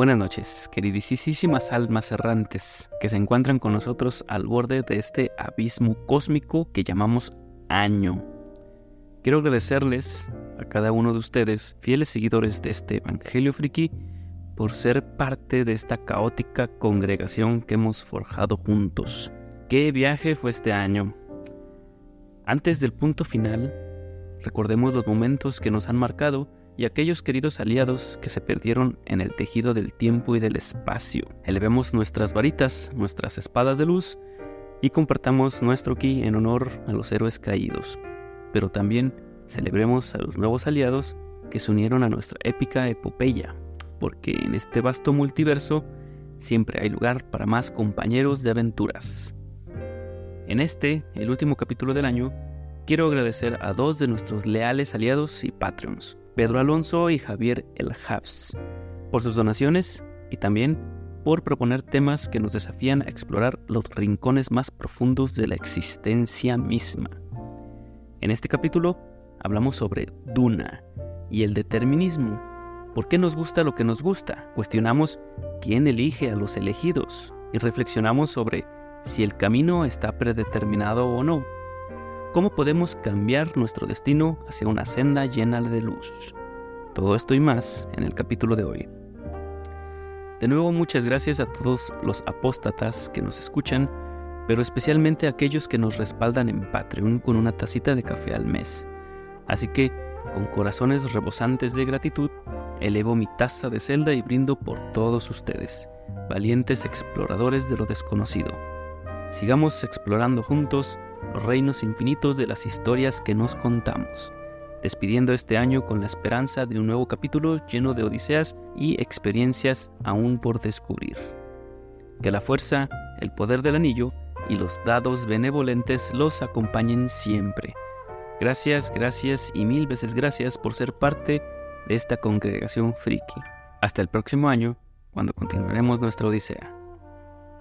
Buenas noches, queridísimas almas errantes que se encuentran con nosotros al borde de este abismo cósmico que llamamos año. Quiero agradecerles a cada uno de ustedes, fieles seguidores de este Evangelio Friki, por ser parte de esta caótica congregación que hemos forjado juntos. ¿Qué viaje fue este año? Antes del punto final, recordemos los momentos que nos han marcado y aquellos queridos aliados que se perdieron en el tejido del tiempo y del espacio. Elevemos nuestras varitas, nuestras espadas de luz y compartamos nuestro ki en honor a los héroes caídos. Pero también celebremos a los nuevos aliados que se unieron a nuestra épica epopeya, porque en este vasto multiverso siempre hay lugar para más compañeros de aventuras. En este, el último capítulo del año, quiero agradecer a dos de nuestros leales aliados y Patreons, Pedro Alonso y Javier El Habs, por sus donaciones y también por proponer temas que nos desafían a explorar los rincones más profundos de la existencia misma. En este capítulo hablamos sobre Duna y el determinismo. ¿Por qué nos gusta lo que nos gusta? Cuestionamos quién elige a los elegidos y reflexionamos sobre si el camino está predeterminado o no. ¿Cómo podemos cambiar nuestro destino hacia una senda llena de luz? Todo esto y más en el capítulo de hoy. De nuevo muchas gracias a todos los apóstatas que nos escuchan, pero especialmente a aquellos que nos respaldan en Patreon con una tacita de café al mes. Así que, con corazones rebosantes de gratitud, elevo mi taza de celda y brindo por todos ustedes, valientes exploradores de lo desconocido. Sigamos explorando juntos los reinos infinitos de las historias que nos contamos despidiendo este año con la esperanza de un nuevo capítulo lleno de odiseas y experiencias aún por descubrir. Que la fuerza, el poder del anillo y los dados benevolentes los acompañen siempre. Gracias, gracias y mil veces gracias por ser parte de esta congregación friki. Hasta el próximo año, cuando continuaremos nuestra odisea.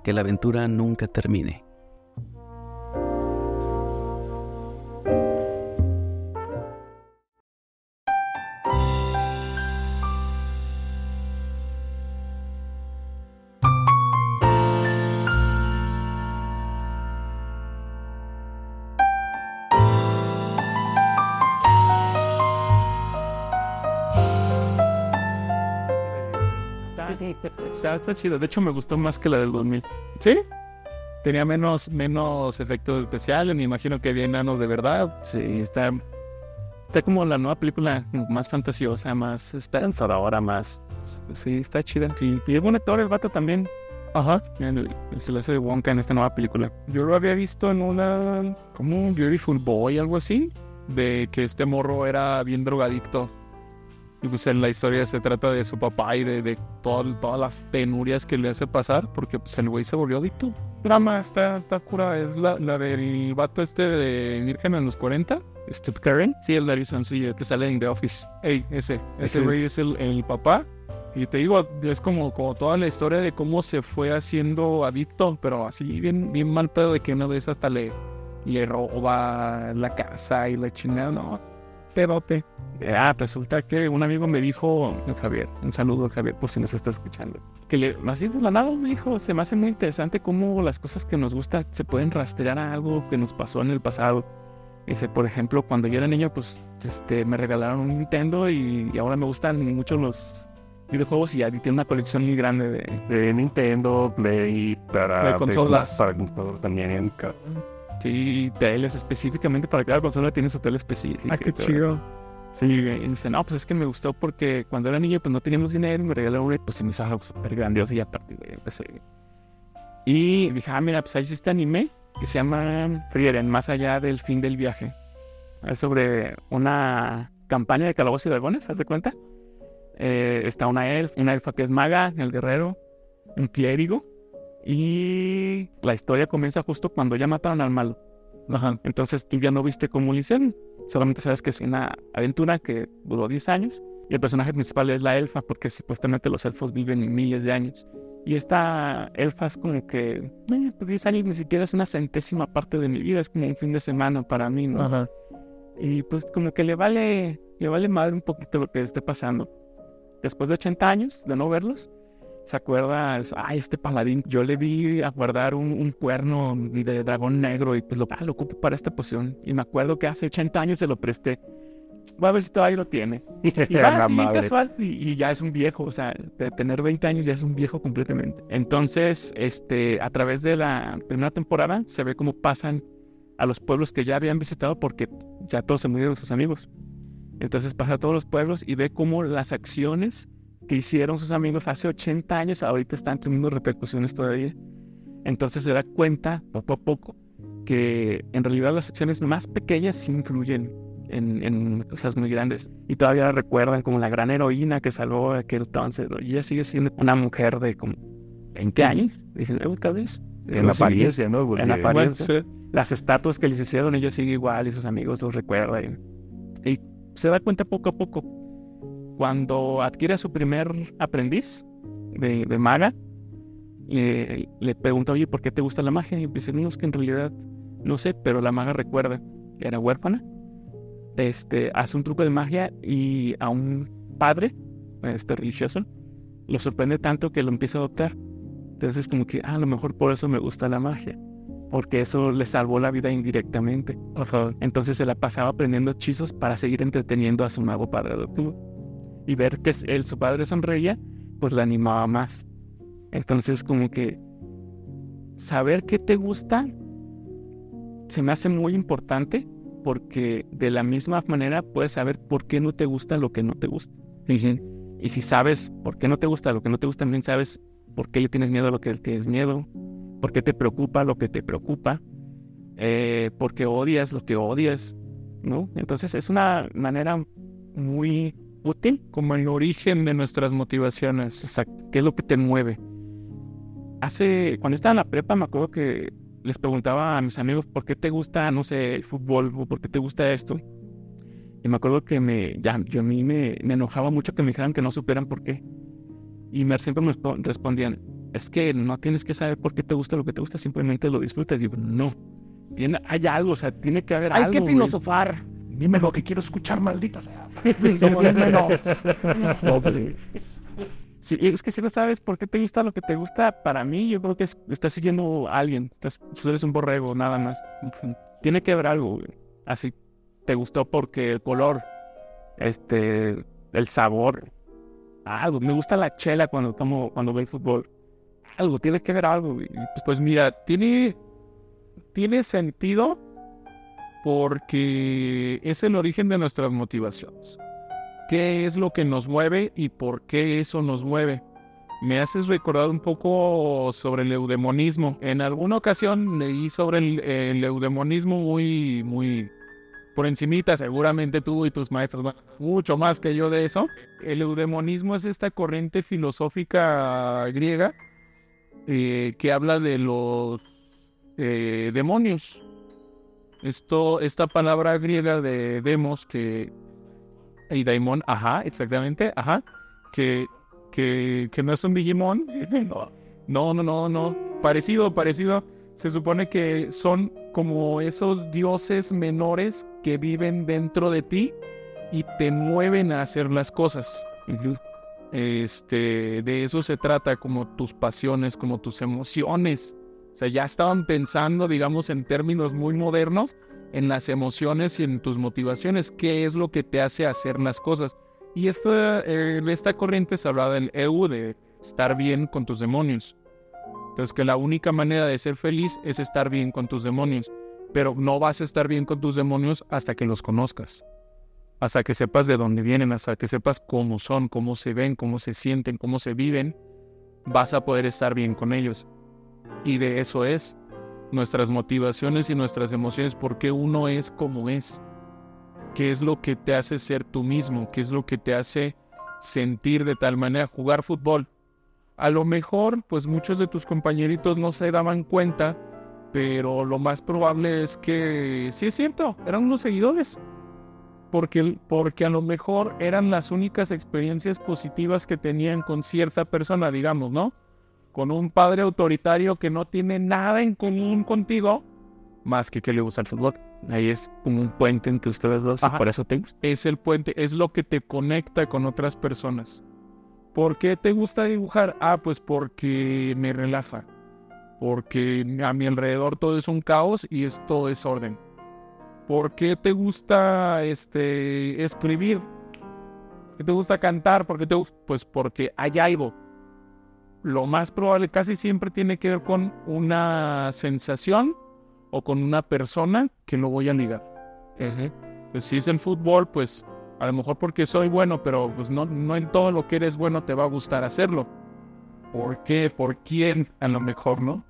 Que la aventura nunca termine. Está, chido. De hecho, me gustó más que la del 2000. ¿Sí? Tenía menos, menos efectos especiales. Me imagino que había enanos de verdad. Sí, está. Está como la nueva película más fantasiosa, más esperanzadora, más. Sí, está chida. Sí, y es buen actor el vato también. Ajá. El, se le hace de Wonka en esta nueva película. Yo lo había visto en una. como un Beautiful Boy, algo así. De que este morro era bien drogadicto y pues en la historia se trata de su papá y de, de todas las penurias que le hace pasar, porque pues el güey se volvió adicto. Drama, está, está cura, es la, la del vato este de Virgen en los 40. Steve Karen. Sí, el sí, el que sale en The Office. Ey, ese, ese güey es el, el papá. Y te digo, es como, como toda la historia de cómo se fue haciendo adicto, pero así bien, bien mal pedo de que una vez hasta le, le roba la casa y la chingada, no pedote. Ah, resulta que un amigo me dijo, Javier, un saludo Javier por si nos está escuchando, que le, así de la nada me dijo, se me hace muy interesante cómo las cosas que nos gustan se pueden rastrear a algo que nos pasó en el pasado. Dice, por ejemplo, cuando yo era niño, pues este, me regalaron un Nintendo y, ahora me gustan mucho los videojuegos y ya tiene una colección muy grande de, de Nintendo, Play, para, de consolas. para también. Sí, teles específicamente para cada consola tiene su tele específica. Ah, qué chido. Sí, y dice, no, pues es que me gustó porque cuando era niño pues no teníamos dinero, me regalaron una y pues se me hizo algo súper grandioso y a partir de ahí empecé. Y dije, ah, mira, pues ahí este anime que se llama Frieren, más allá del fin del viaje. Es sobre una campaña de calabozos y dragones, ¿haz de cuenta? Eh, está una elfa, una elfa que es maga, el guerrero, un clérigo y la historia comienza justo cuando ya mataron al malo. Entonces tú ya no viste cómo lo hicieron. Solamente sabes que es una aventura que duró 10 años. Y el personaje principal es la elfa, porque supuestamente los elfos viven miles de años. Y esta elfa es como que, eh, pues 10 años ni siquiera es una centésima parte de mi vida, es como un fin de semana para mí, ¿no? Y pues como que le vale, le vale madre un poquito lo que esté pasando. Después de 80 años de no verlos, ¿Se acuerda? Ay, este paladín, yo le vi a guardar un, un cuerno de dragón negro y pues lo, ah, lo ocupo para esta poción. Y me acuerdo que hace 80 años se lo presté. Voy a ver si todavía lo tiene. Y va así, casual, y, y ya es un viejo, o sea, de tener 20 años ya es un viejo completamente. Entonces, este, a través de la primera temporada se ve cómo pasan a los pueblos que ya habían visitado porque ya todos se murieron sus amigos. Entonces pasa a todos los pueblos y ve cómo las acciones que hicieron sus amigos hace 80 años ahorita están teniendo repercusiones todavía. Entonces se da cuenta poco a poco que en realidad las acciones más pequeñas sí influyen en, en cosas muy grandes. Y todavía la recuerdan como la gran heroína que salvó aquel entonces. ¿no? Y ella sigue siendo una mujer de como 20 años, 19 tal vez. En sé, apariencia, ¿no? Porque- en apariencia. Las estatuas que les hicieron, ella sigue igual y sus amigos los recuerdan. Y se da cuenta poco a poco. Cuando adquiere a su primer aprendiz de, de maga, le, le pregunta, oye, ¿por qué te gusta la magia? Y dice, no, es que en realidad no sé, pero la maga recuerda que era huérfana. Este, hace un truco de magia y a un padre, este religioso, lo sorprende tanto que lo empieza a adoptar. Entonces como que, ah, a lo mejor por eso me gusta la magia, porque eso le salvó la vida indirectamente. Entonces se la pasaba aprendiendo hechizos para seguir entreteniendo a su nuevo padre adoptivo. Y ver que él, su padre sonreía, pues la animaba más. Entonces como que saber qué te gusta se me hace muy importante porque de la misma manera puedes saber por qué no te gusta lo que no te gusta. Y si sabes por qué no te gusta lo que no te gusta, también sabes por qué le tienes miedo a lo que tienes miedo, por qué te preocupa lo que te preocupa, eh, por qué odias lo que odias, ¿no? Entonces es una manera muy útil. Como el origen de nuestras motivaciones. Exacto. ¿Qué es lo que te mueve? Hace, cuando estaba en la prepa, me acuerdo que les preguntaba a mis amigos por qué te gusta, no sé, el fútbol o por qué te gusta esto. Y me acuerdo que me, ya, yo a mí me, me enojaba mucho que me dijeran que no supieran por qué. Y me, siempre me respo- respondían, es que no tienes que saber por qué te gusta lo que te gusta, simplemente lo disfrutas. Y digo, no, tiene, hay algo, o sea, tiene que haber Hay algo. que güey. filosofar. Dime lo que quiero escuchar, maldita sea. Somos menos. No, pues, sí. Sí, es que si no sabes por qué te gusta lo que te gusta, para mí yo creo que es- estás siguiendo a alguien. Estás, tú eres un borrego, nada más. Tiene que haber algo, güey. Así te gustó porque el color, este, el sabor, algo. Me gusta la chela cuando tomo, cuando veo el fútbol. Algo, tiene que haber algo, güey. Pues, Pues mira, tiene, tiene sentido porque es el origen de nuestras motivaciones. ¿Qué es lo que nos mueve y por qué eso nos mueve? Me haces recordar un poco sobre el eudemonismo. En alguna ocasión leí sobre el, eudemonismo muy, muy por encimita. Seguramente tú y tus maestros mucho más que yo de eso. El eudemonismo es esta corriente filosófica griega eh, que habla de los eh, demonios. Esto, esta palabra griega de demos que y daimon, ajá, exactamente, ajá, que, que, que no es un Digimon, no, no, no, no, parecido, parecido, se supone que son como esos dioses menores que viven dentro de ti y te mueven a hacer las cosas. Este, de eso se trata, como tus pasiones, como tus emociones. Ya estaban pensando, digamos, en términos muy modernos, en las emociones y en tus motivaciones, qué es lo que te hace hacer las cosas. Y esta, eh, esta corriente se habla del EU, de estar bien con tus demonios. Entonces, que la única manera de ser feliz es estar bien con tus demonios. Pero no vas a estar bien con tus demonios hasta que los conozcas. Hasta que sepas de dónde vienen, hasta que sepas cómo son, cómo se ven, cómo se sienten, cómo se viven, vas a poder estar bien con ellos. Y de eso es nuestras motivaciones y nuestras emociones, por qué uno es como es, qué es lo que te hace ser tú mismo, qué es lo que te hace sentir de tal manera, jugar fútbol. A lo mejor, pues muchos de tus compañeritos no se daban cuenta, pero lo más probable es que sí es cierto, eran unos seguidores. Porque, porque a lo mejor eran las únicas experiencias positivas que tenían con cierta persona, digamos, ¿no? Con un padre autoritario que no tiene nada en común contigo, más que que le gusta el fútbol. Ahí es como un puente entre ustedes dos Ajá. y por eso te gusta. Es el puente, es lo que te conecta con otras personas. ¿Por qué te gusta dibujar? Ah, pues porque me relaja. Porque a mi alrededor todo es un caos y es todo desorden. ¿Por qué te gusta este, escribir? ¿Por qué te gusta cantar? ¿Por qué te gus- Pues porque hay algo. Lo más probable casi siempre tiene que ver con una sensación o con una persona que lo voy a ligar. Pues si es el fútbol, pues a lo mejor porque soy bueno, pero pues no, no en todo lo que eres bueno te va a gustar hacerlo. ¿Por qué? ¿Por quién? A lo mejor, ¿no?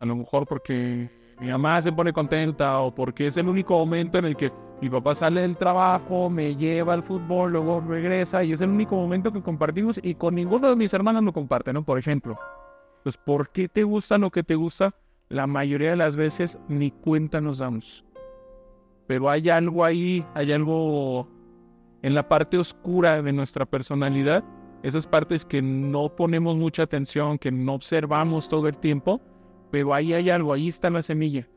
A lo mejor porque mi mamá se pone contenta o porque es el único momento en el que mi papá sale del trabajo, me lleva al fútbol, luego regresa y es el único momento que compartimos y con ninguno de mis hermanos lo comparte, ¿no? Por ejemplo. Pues ¿por qué te gusta lo que te gusta? La mayoría de las veces ni cuenta nos damos. Pero hay algo ahí, hay algo en la parte oscura de nuestra personalidad, esas partes que no ponemos mucha atención, que no observamos todo el tiempo, pero ahí hay algo, ahí está la semilla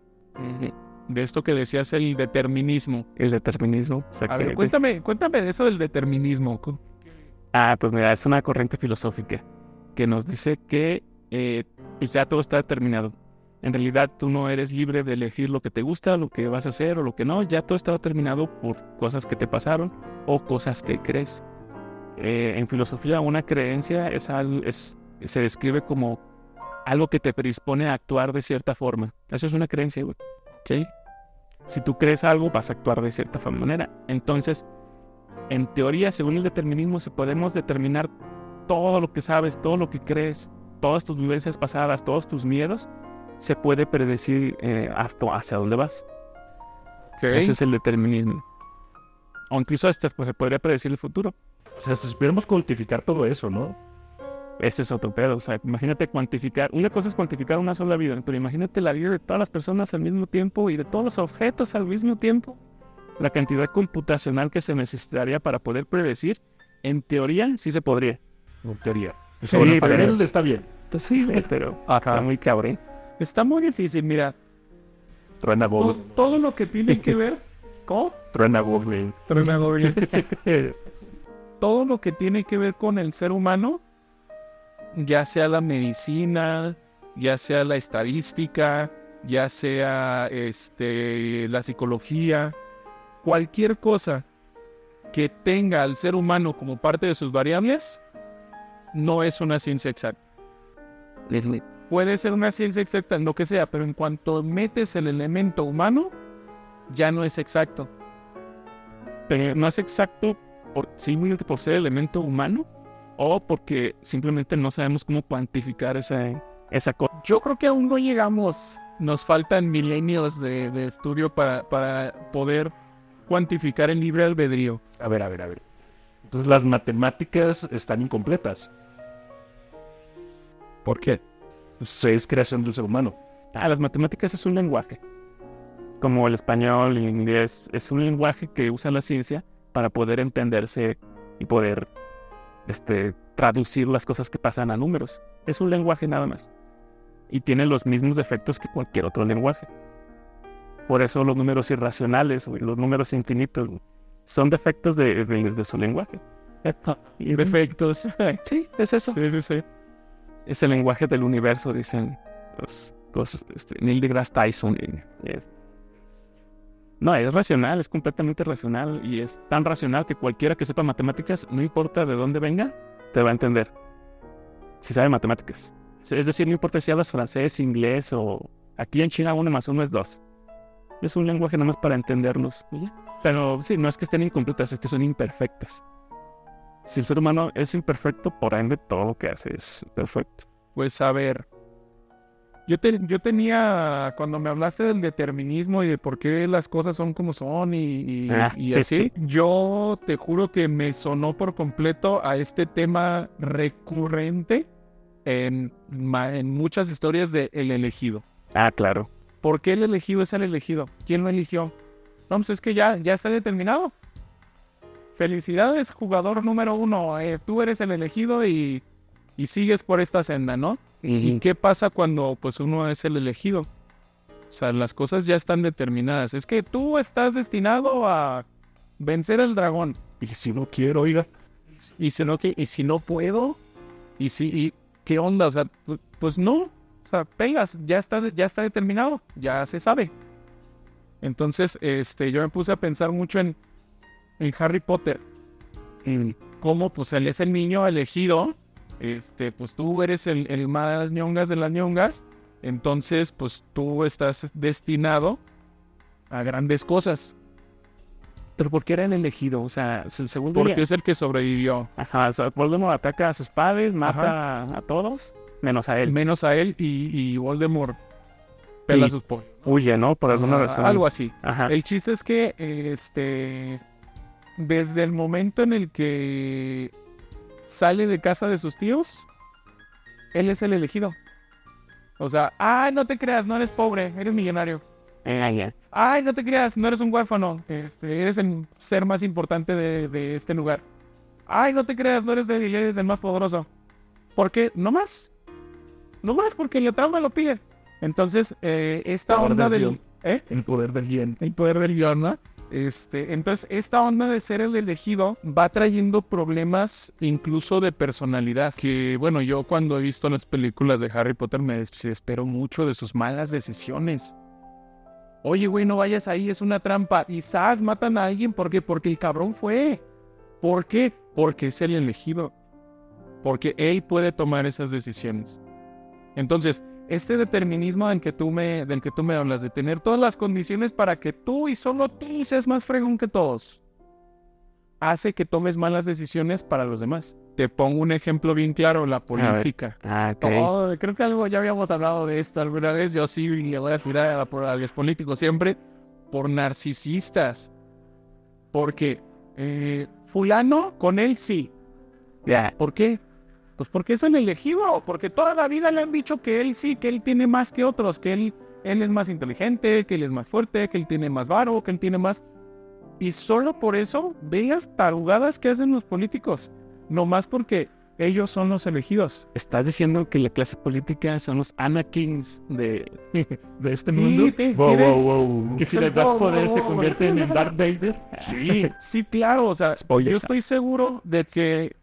de esto que decías, el determinismo. El determinismo. A ver, cuéntame, cuéntame de eso del determinismo. Ah, pues mira, es una corriente filosófica que nos dice que eh, pues ya todo está determinado. En realidad tú no eres libre de elegir lo que te gusta, lo que vas a hacer o lo que no. Ya todo está determinado por cosas que te pasaron o cosas que crees. Eh, en filosofía una creencia es, al- es- se describe como algo que te predispone a actuar de cierta forma. Eso es una creencia, güey. ¿Ok? Si tú crees algo, vas a actuar de cierta manera. Entonces, en teoría, según el determinismo, se podemos determinar todo lo que sabes, todo lo que crees, todas tus vivencias pasadas, todos tus miedos, se puede predecir eh, hasta hacia dónde vas. Ese es el determinismo. O incluso hasta pues, se podría predecir el futuro. O sea, si supiéramos cuantificar todo eso, ¿no? Ese es otro pedo. O sea, imagínate cuantificar. Una cosa es cuantificar una sola vida, pero imagínate la vida de todas las personas al mismo tiempo y de todos los objetos al mismo tiempo. La cantidad computacional que se necesitaría para poder predecir, en teoría, sí se podría. En teoría. Sí, Sobre el pero- está bien. Pues sí, pero acá muy cabrón. Está muy difícil, mira. Truena Todo, Goblin. todo lo que tiene que ver. ¿Cómo? Truena Goblin. todo lo que tiene que ver con el ser humano, ya sea la medicina, ya sea la estadística, ya sea este, la psicología, cualquier cosa que tenga al ser humano como parte de sus variables, no es una ciencia exacta. Puede ser una ciencia exacta en lo que sea, pero en cuanto metes el elemento humano, ya no es exacto. Pero no es exacto por, simplemente por ser elemento humano o porque simplemente no sabemos cómo cuantificar esa, esa cosa. Yo creo que aún no llegamos. Nos faltan milenios de, de estudio para, para poder cuantificar el libre albedrío. A ver, a ver, a ver. Entonces las matemáticas están incompletas. ¿Por qué? Pues es creación del ser humano. Ah, las matemáticas es un lenguaje. Como el español el inglés, es un lenguaje que usa la ciencia para poder entenderse y poder este, traducir las cosas que pasan a números. Es un lenguaje nada más. Y tiene los mismos defectos que cualquier otro lenguaje. Por eso los números irracionales o los números infinitos son defectos de, de- de su lenguaje. Y Defectos. Sí, es eso. Sí, sí, sí. Es el lenguaje del universo, dicen los, los este, Neil deGrasse Tyson. es- No, es racional, es completamente racional y es tan racional que cualquiera que sepa matemáticas, no importa de dónde venga, te va a entender. Si sabe matemáticas. Es decir, no importa si hablas francés, inglés o aquí en China uno más uno es dos. Es un lenguaje nada más para entendernos. Pero sí, no es que estén incompletas, es que son imperfectas. Si el ser humano es imperfecto, por ende todo lo que hace es perfecto. Pues a ver. Yo, te- yo tenía, cuando me hablaste del determinismo y de por qué las cosas son como son y, y- Ah, y así, yo te juro que me sonó por completo a este tema recurrente en, en muchas historias de El elegido. Ah, claro. ¿Por qué el elegido es el elegido? ¿Quién lo eligió? No, pues es que ya, ya está determinado. Felicidades, jugador número uno. eh, tú eres el elegido y, y sigues por esta senda, ¿no? ¿Y qué pasa cuando pues uno es el elegido? O sea, las cosas ya están determinadas. Es que tú estás destinado a vencer al dragón. Y si no quiero, oiga. y si no. ¿Y si no puedo? ¿Y si, y qué onda? O sea, pu- pues no. O sea, pegas, ya está, ya está determinado, ya se sabe. Entonces, este, yo me puse a pensar mucho en, en Harry Potter. En cómo, pues, él es el niño elegido. Este, pues tú eres el, el más ñongas de las ñongas. Entonces, pues tú estás destinado a grandes cosas. Pero ¿por qué era el elegido? O sea, se- según Porque diría- es el que sobrevivió. Ajá, o sea, Voldemort ataca a sus padres, mata a todos, menos a él. Menos a él y, y Voldemort pela Y sus pollos. Huye, ¿no? Por alguna Ah, razón. Algo así. Ajá. El chiste es que, este, desde el momento en el que sale de casa de sus tíos, él es el elegido. O sea, ay, no te creas, no eres pobre, eres millonario. Ya. Ay, no te creas, no eres un huérfano, este, eres el ser más importante de, de este lugar. Ay, no te creas, no eres débil, eres el más poderoso. ¿Por qué? No más. No más porque el trauma lo pide. Entonces, eh, esta onda del del... guion. ¿Eh? El poder del bien. el poder del guion, ¿no? Este, entonces, esta onda de ser el elegido va trayendo problemas incluso de personalidad. Que, bueno, yo cuando he visto las películas de Harry Potter me desespero mucho de sus malas decisiones. Oye, güey, no vayas ahí, es una trampa. Y matan a alguien. ¿Por qué? Porque el cabrón fue. ¿Por qué? Porque es el elegido. Porque él puede tomar esas decisiones. Entonces, este determinismo del que tú me, del que tú me hablas, de tener todas las condiciones para que tú y solo tú seas más fregón que todos, hace que tomes malas decisiones para los demás. Te pongo un ejemplo bien claro, la política. Ah, ok. Oh, creo que algo ya habíamos hablado de esto alguna vez. Yo sí le voy a tirar a, la- a los políticos siempre por narcisistas. Porque eh, fulano con él sí. Ya. ¿Por qué? Pues porque es el elegido, porque toda la vida le han dicho que él sí, que él tiene más que otros, que él, él es más inteligente, que él es más fuerte, que él tiene más varo, que él tiene más... Y solo por eso, veas tarugadas que hacen los políticos, no más porque ellos son los elegidos. ¿Estás diciendo que la clase política son los Anakins de... De este Sí, mundo. te- wow, wow, wow. Que si les das poder se convierten en Darth Vader. Sí, sí, claro, o sea, Spoiler. yo estoy seguro de que,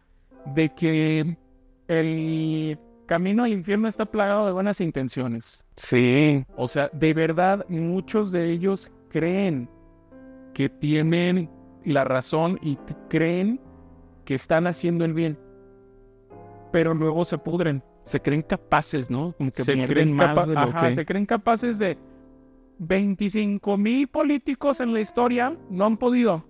de que el camino al infierno está plagado de buenas intenciones. Sí. O sea, de verdad, muchos de ellos creen que tienen la razón y creen que están haciendo el bien. Pero luego se pudren. Se creen capaces, ¿no? Como que se creen, más de lo ajá, que... se creen capaces de 25 mil políticos en la historia no han podido.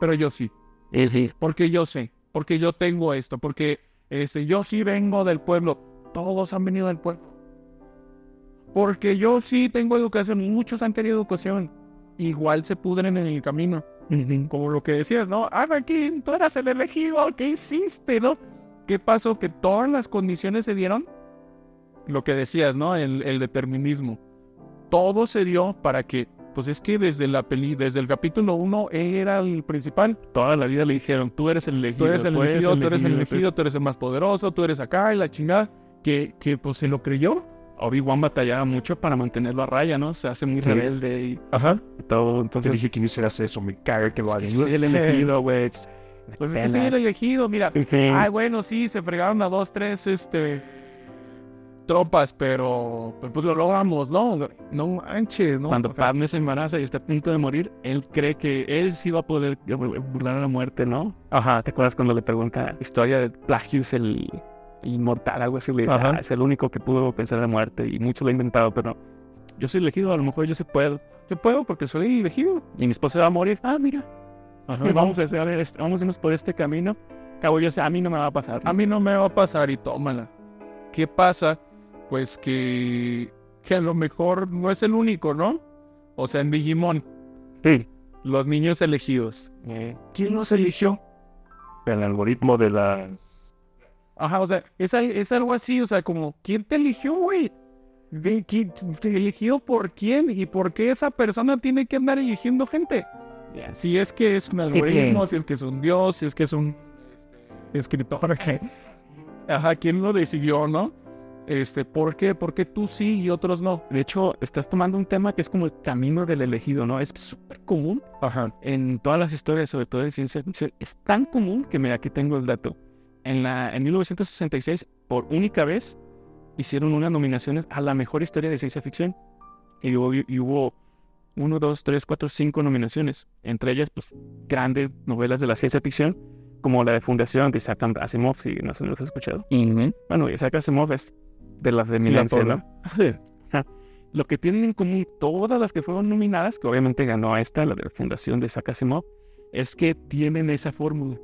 Pero yo sí. Sí, sí. Porque yo sé. Porque yo tengo esto. Porque este, yo sí vengo del pueblo. Todos han venido del pueblo. Porque yo sí tengo educación. y Muchos han tenido educación. Igual se pudren en el camino. Como lo que decías, ¿no? Anakin, tú eras el elegido. ¿Qué hiciste, no? ¿Qué pasó? Que todas las condiciones se dieron. Lo que decías, ¿no? El, el determinismo. Todo se dio para que, pues es que desde la peli, desde el capítulo 1, él era el principal. Toda la vida le dijeron, tú eres el elegido. Tú eres el elegido, tú eres el elegido, tú eres el más poderoso, tú eres acá y la chingada. Que, que pues se lo creyó. Obi-Wan batallaba mucho para mantenerlo a raya, ¿no? Se hace muy Sí. rebelde y Ajá. todo. Te Entonces, dije que no hicieras eso, me caga que lo hagas. soy el elegido, güey. Pues es que soy el elegido, mira. Ay, bueno, sí, se fregaron a dos, tres, este... Tropas, pero pues, lo logramos, ¿no? No manches, ¿no? Cuando O sea, Padme se embaraza y está a punto de morir, él cree que él sí va a poder eh, burlar a la muerte, ¿no? Ajá. ¿Te acuerdas cuando le pregunta historia de Plagius, el inmortal, algo así? Le dice, Ajá. "Ah, es el único que pudo pensar en la muerte y muchos lo han inventado, pero yo soy elegido, a lo mejor yo sí puedo. yo puedo porque soy el elegido. Y mi esposa va a morir. Ah, mira. Vamos a hacer, este- vamos a irnos por este camino. Cabo, yo sé, a mí no me va a pasar. A mí no me va a pasar y tómala. ¿Qué pasa? Pues que, que a lo mejor no es el único, ¿no? O sea, en Digimon, Sí. los niños elegidos. Eh, ¿Quién los eligió? El algoritmo de la... Ajá, o sea, es, es algo así, o sea, como, ¿quién te eligió, güey? ¿De quién- ¿Te eligió por quién? ¿Y por qué esa persona tiene que andar eligiendo gente? Si es que es un algoritmo, si es que es un dios, si es que es un escritor. Ajá, ¿quién lo decidió, no? Este, ¿Por qué? ¿Por qué tú sí y otros no? De hecho, estás tomando un tema que es como el camino del elegido, ¿no? Es súper común Ajá. en todas las historias, sobre todo de ciencia ficción. Es tan común que, mira, aquí tengo el dato. En, la, en 1966, por única vez, hicieron unas nominaciones a la mejor historia de ciencia ficción. Y hubo, y hubo uno, dos, tres, cuatro, cinco nominaciones. Entre ellas, pues, grandes novelas de la ciencia ficción, como la de Fundación de Isaac Asimov, si no se los has escuchado. Bueno, Isaac Asimov es de las de Milencia, ¿no? Lo que tienen en común todas las que fueron nominadas, que obviamente ganó esta, la de la Fundación de Isaac Asimov, es que tienen esa fórmula.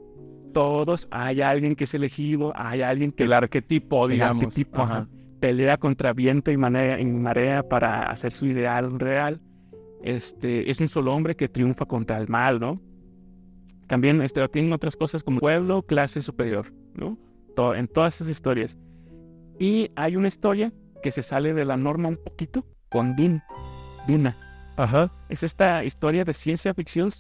Todos hay alguien que es elegido, hay alguien que El arquetipo, el digamos. arquetipo, Ajá. ajá, pelea contra viento y marea, y marea para hacer su ideal real. Este, es un solo hombre que triunfa contra el mal, ¿no? También este, tienen otras cosas como pueblo, clase superior, ¿no? En todas esas historias. Y hay una historia que se sale de la norma un poquito con Dune, Duna. Ajá. Es esta historia de ciencia ficción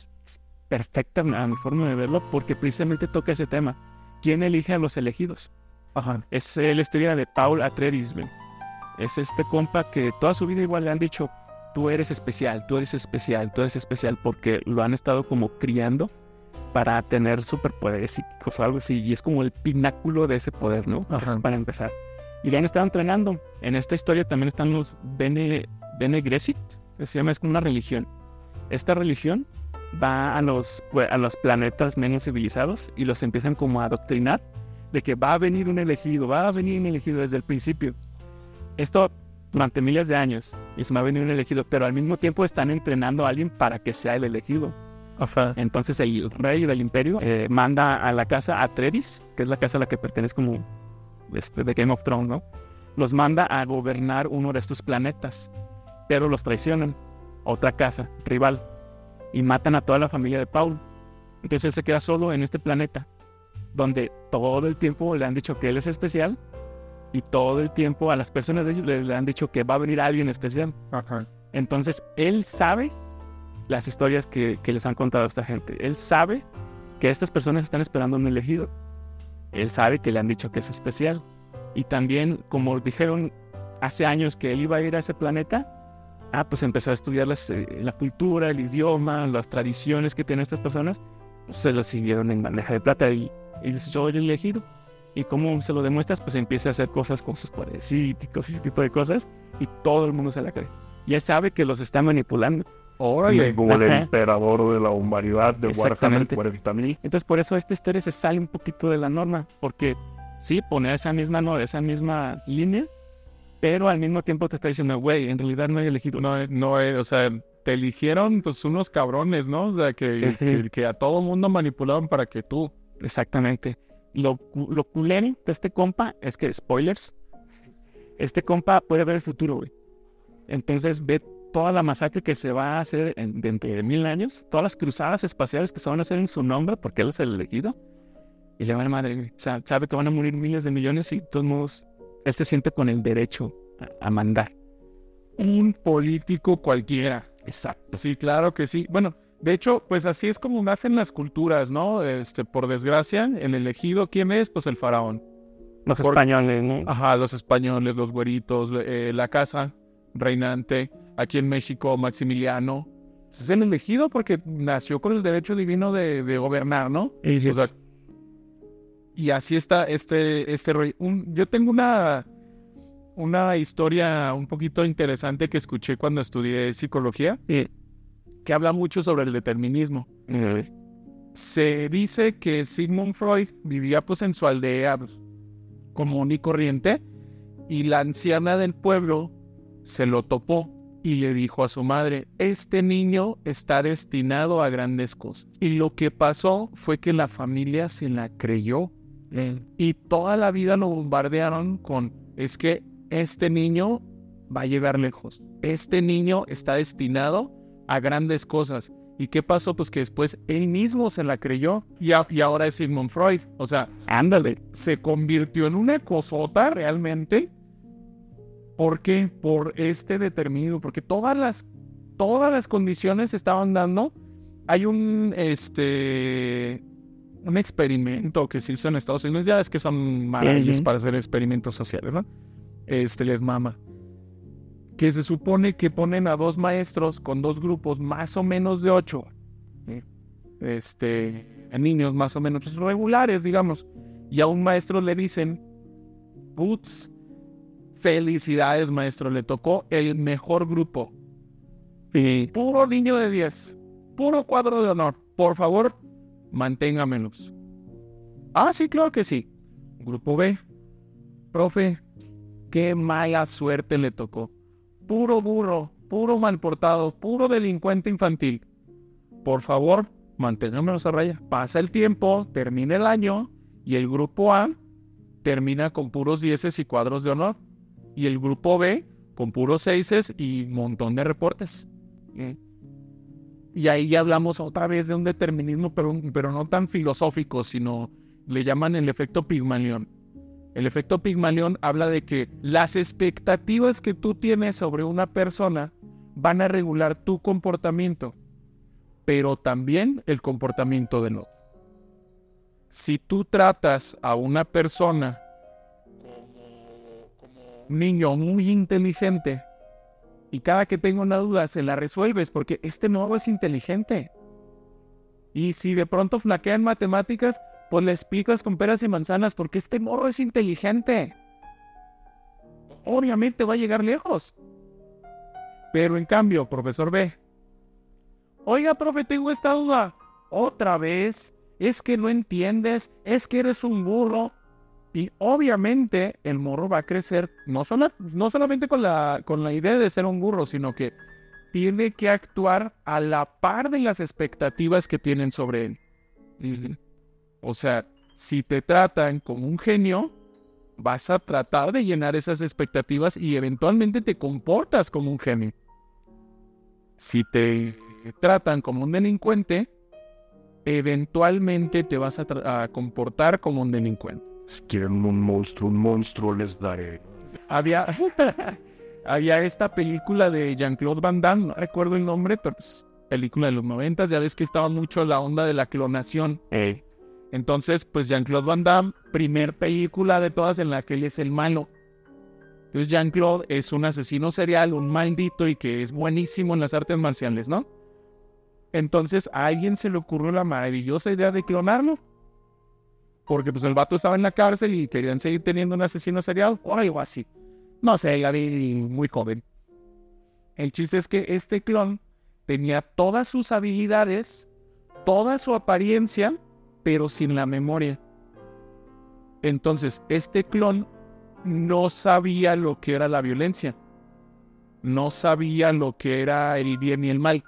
perfecta a mi forma de verlo porque precisamente toca ese tema. ¿Quién elige a los elegidos? Ajá. Es eh, la historia de Paul Atreides. Es este compa que toda su vida igual le han dicho, tú eres especial, tú eres especial, tú eres especial, porque lo han estado como criando para tener superpoderes psíquicos o algo así, y es como el pináculo de ese poder, ¿no? Ajá. Es para empezar. Y le han estado entrenando. En esta historia también están los Bene, Bene Gesserit, que se llama, es una religión. Esta religión va a los, a los planetas menos civilizados y los empiezan como a adoctrinar de que va a venir un elegido, va a venir un elegido desde el principio. Esto durante miles de años y se va a venir un elegido, pero al mismo tiempo están entrenando a alguien para que sea el elegido. Ajá. Entonces el rey del imperio eh, manda a la casa Atreides, que es la casa a la que pertenece como este, de Game of Thrones, ¿no? Los manda a gobernar uno de estos planetas, pero los traicionan. Otra casa, rival, y matan a toda la familia de Paul. Entonces él se queda solo en este planeta, donde todo el tiempo le han dicho que él es especial y todo el tiempo a las personas de ellos le, han dicho que va a venir alguien especial. Ajá. Entonces, él sabe las historias que, que les han contado a esta gente. Él sabe que estas personas están esperando un elegido. Él sabe que le han dicho que es especial. Y también, como dijeron hace años que él iba a ir a ese planeta, ah, pues empezó a estudiar eh, la cultura, el idioma, las tradiciones que tienen estas personas. Pues se lo siguieron en bandeja de plata y, y soy el elegido. Y como se lo demuestras, pues empieza a hacer cosas con sus poderes psíquicos y ese tipo de cosas. Y todo el mundo se la cree. Y él sabe que los está manipulando. Órale. como el Ajá. emperador de la humanidad de Warhammer Exactamente. 40.000. Entonces por eso esta historia se sale un poquito de la norma, porque sí, pone esa misma, no, esa misma línea, pero al mismo tiempo te está diciendo, güey, en realidad no hay elegidos. No, no, o sea, te eligieron pues unos cabrones, ¿no? O sea, que, que, que a todo mundo manipulaban para que tú. Exactamente. Lo, lo culero de este compa es que, spoilers, este compa puede ver el futuro, güey. Entonces ve toda la masacre que se va a hacer en, dentro de mil años, todas las cruzadas espaciales que se van a hacer en su nombre, porque él es el elegido. Y le va a la madre, sabe que van a morir miles de millones y de todos modos, él se siente con el derecho a, a mandar. Un político cualquiera. Exacto. Sí, claro que sí. Bueno, de hecho, pues así es como nacen las culturas, ¿no? Este, por desgracia, el elegido, ¿quién es? Pues el faraón. Los Por- españoles, ¿no? Ajá, los españoles, los güeritos, eh, la casa reinante, aquí en México, Maximiliano. Pues es el elegido porque nació con el derecho divino de, de gobernar, ¿no? O sea, y así está este, este rey. Un- yo tengo una, una historia un poquito interesante que escuché cuando estudié psicología, Sí. que habla mucho sobre el determinismo. Se dice que Sigmund Freud vivía pues en su aldea común y corriente y la anciana del pueblo se lo topó y le dijo a su madre, este niño está destinado a grandes cosas. Y lo que pasó fue que la familia se la creyó y toda la vida lo bombardearon con, es que este niño va a llegar lejos, este niño está destinado a grandes cosas. ¿Y qué pasó? Pues que después él mismo se la creyó y, a- y ahora es Sigmund Freud. O sea, Ándale. se convirtió en una cosota realmente. ¿Por qué? Por este determinado, porque todas las, todas las condiciones se estaban dando. Hay un, este, un experimento que se hizo en Estados Unidos, ya es que son maravillas para hacer experimentos sociales, ¿no? este, les mama. Que se supone que ponen a dos maestros con dos grupos más o menos de ocho. Este, a niños más o menos regulares, digamos. Y a un maestro le dicen, Boots, felicidades maestro, le tocó el mejor grupo. Puro niño de 10, puro cuadro de honor. Por favor, manténgamelos. Ah, sí, claro que sí. Grupo B. Profe, qué mala suerte le tocó. Puro burro, puro mal portado, puro delincuente infantil. Por favor, manténgamelos a raya. Pasa el tiempo, termina el año y el grupo A termina con puros dieces y cuadros de honor. Y el grupo B con puros seises y un montón de reportes. Y ahí ya hablamos otra vez de un determinismo, pero, pero no tan filosófico, sino le llaman el efecto Pigmalión. El efecto Pigmalión habla de que las expectativas que tú tienes sobre una persona van a regular tu comportamiento, pero también el comportamiento del otro. Si tú tratas a una persona niño muy inteligente y cada que tenga una duda se la resuelves porque este morro es inteligente. Y si de pronto flaquea en matemáticas, pues le explicas con peras y manzanas porque este morro es inteligente. Obviamente va a llegar lejos. Pero en cambio, profesor B, oiga, profe, tengo esta duda. Otra vez, es que no entiendes, es que eres un burro. Y obviamente el morro va a crecer no, no solamente con la, con la idea de ser un burro, sino que tiene que actuar a la par de las expectativas que tienen sobre él. O sea, si te tratan como un genio, vas a tratar de llenar esas expectativas y eventualmente te comportas como un genio. Si te tratan como un delincuente, eventualmente te vas a, comportar como un delincuente. Si quieren un monstruo, un monstruo les daré. Había, había esta película de Jean-Claude Van Damme, no recuerdo el nombre, pero es película de los noventas, ya ves que estaba mucho la onda de la clonación. Entonces, pues Jean-Claude Van Damme, primer película de todas en la que él es el malo. Entonces Jean-Claude es un asesino serial, un maldito y que es buenísimo en las artes marciales, ¿no? Entonces a alguien se le ocurrió la maravillosa idea de clonarlo. Porque pues el vato estaba en la cárcel y querían seguir teniendo un asesino serial o algo así. No sé, la vi muy joven. El chiste es que este clon tenía todas sus habilidades, toda su apariencia, pero sin la memoria. Entonces, este clon no sabía lo que era la violencia. No sabía lo que era el bien y el mal.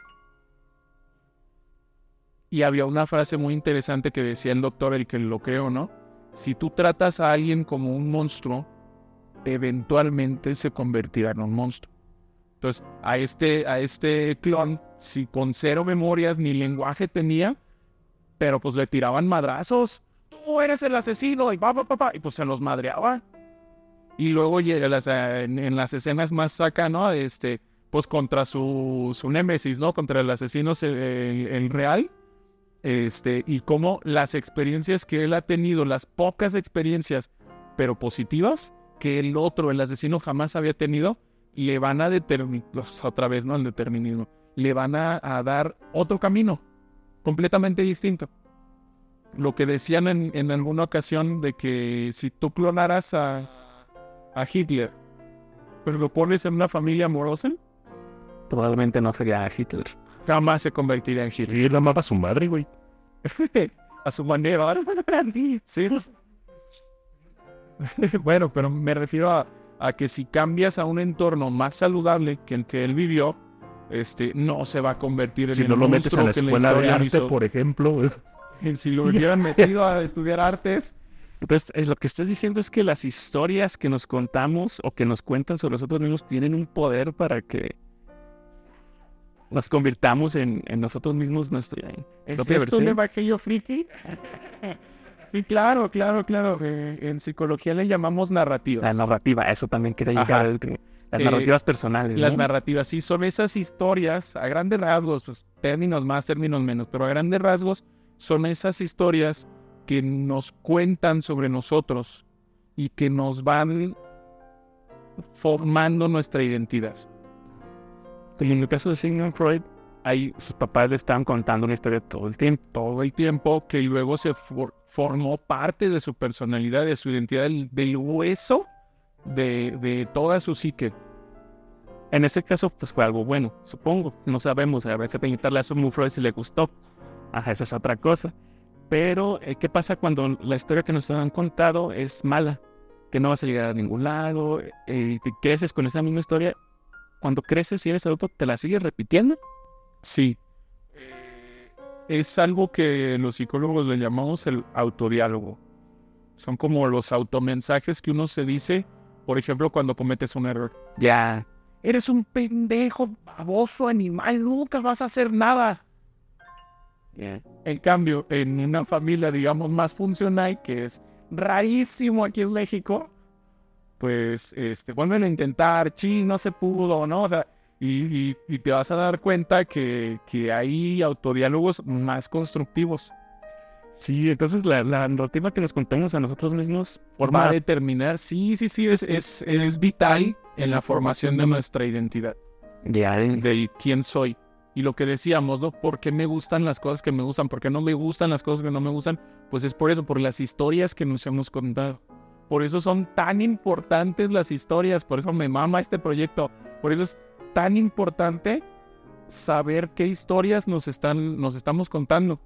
Y había una frase muy interesante que decía el doctor, el que lo creo, ¿no? Si tú tratas a alguien como un monstruo, eventualmente se convertirá en un monstruo. Entonces, a este, a este clon, si con cero memorias ni lenguaje tenía, pero pues le tiraban madrazos. Tú eres el asesino y papá, papá, y pues se los madreaba. Y luego en, las escenas más acá, ¿no? Este, pues contra su, su némesis, ¿no? Contra el asesino el real este, y cómo las experiencias que él ha tenido, las pocas experiencias, pero positivas, que el otro, el asesino, jamás había tenido, le van a determinar, otra vez, ¿no? El determinismo, le van a, dar otro camino, completamente distinto. Lo que decían en, alguna ocasión de que si tú clonaras a, a Hitler, pero lo pones en una familia amorosa, probablemente no sería Hitler jamás se convertiría en Hitler. Y él amaba a su madre, güey. a su manera. sí. bueno, pero me refiero a, que si cambias a un entorno más saludable que el que él vivió, este, no se va a convertir en si no lo metes a la escuela de arte, por ejemplo. si lo hubieran metido a estudiar artes. Entonces, es lo que estás diciendo es que las historias que nos contamos o que nos cuentan sobre nosotros mismos tienen un poder para que nos convirtamos en, nosotros mismos nuestra ¿Es esto un evangelio friki? sí, claro, claro, claro. Eh, en psicología le llamamos narrativas. La narrativa, eso también quería llegar. Las eh, narrativas personales. Las narrativas, sí, son esas historias a grandes rasgos, pues términos más, términos menos, pero a grandes rasgos son esas historias que nos cuentan sobre nosotros y que nos van formando nuestra identidad. En el caso de Sigmund Freud, ahí sus papás le estaban contando una historia todo el tiempo. Todo el tiempo que luego se formó parte de su personalidad, de su identidad, del, hueso de, de, toda su psique. En ese caso, pues fue algo bueno, supongo. No sabemos, habrá que preguntarle a Sigmund Freud si le gustó. Ajá, esa es otra cosa. Pero, eh, ¿qué pasa cuando la historia que nos han contado es mala? Que no vas a llegar a ningún lado, eh, te creces con esa misma historia. Cuando creces y eres adulto, ¿te la sigues repitiendo? Sí. Eh, es algo que los psicólogos le llamamos el autodiálogo. Son como los automensajes que uno se dice, por ejemplo, cuando cometes un error. Ya. Eres un pendejo, baboso, animal, nunca vas a hacer nada. En cambio, en una familia, digamos, más funcional, que es rarísimo aquí en México, pues este, vuelven a intentar, chi, no se pudo, ¿no? O sea, y, te vas a dar cuenta que, que hay autodiálogos más constructivos. Sí, entonces la, la, narrativa que nos contamos a nosotros mismos forma... va a determinar, sí, sí, sí, es, es, es vital en la formación de nuestra identidad. De quién soy. Y lo que decíamos, ¿no? ¿Por qué me gustan las cosas que me gustan? ¿Por qué no me gustan las cosas que no me gustan? Pues es por eso, por las historias que nos hemos contado. Por eso son tan importantes las historias, por eso me mama este proyecto. Por eso es tan importante saber qué historias nos, están, nos estamos contando.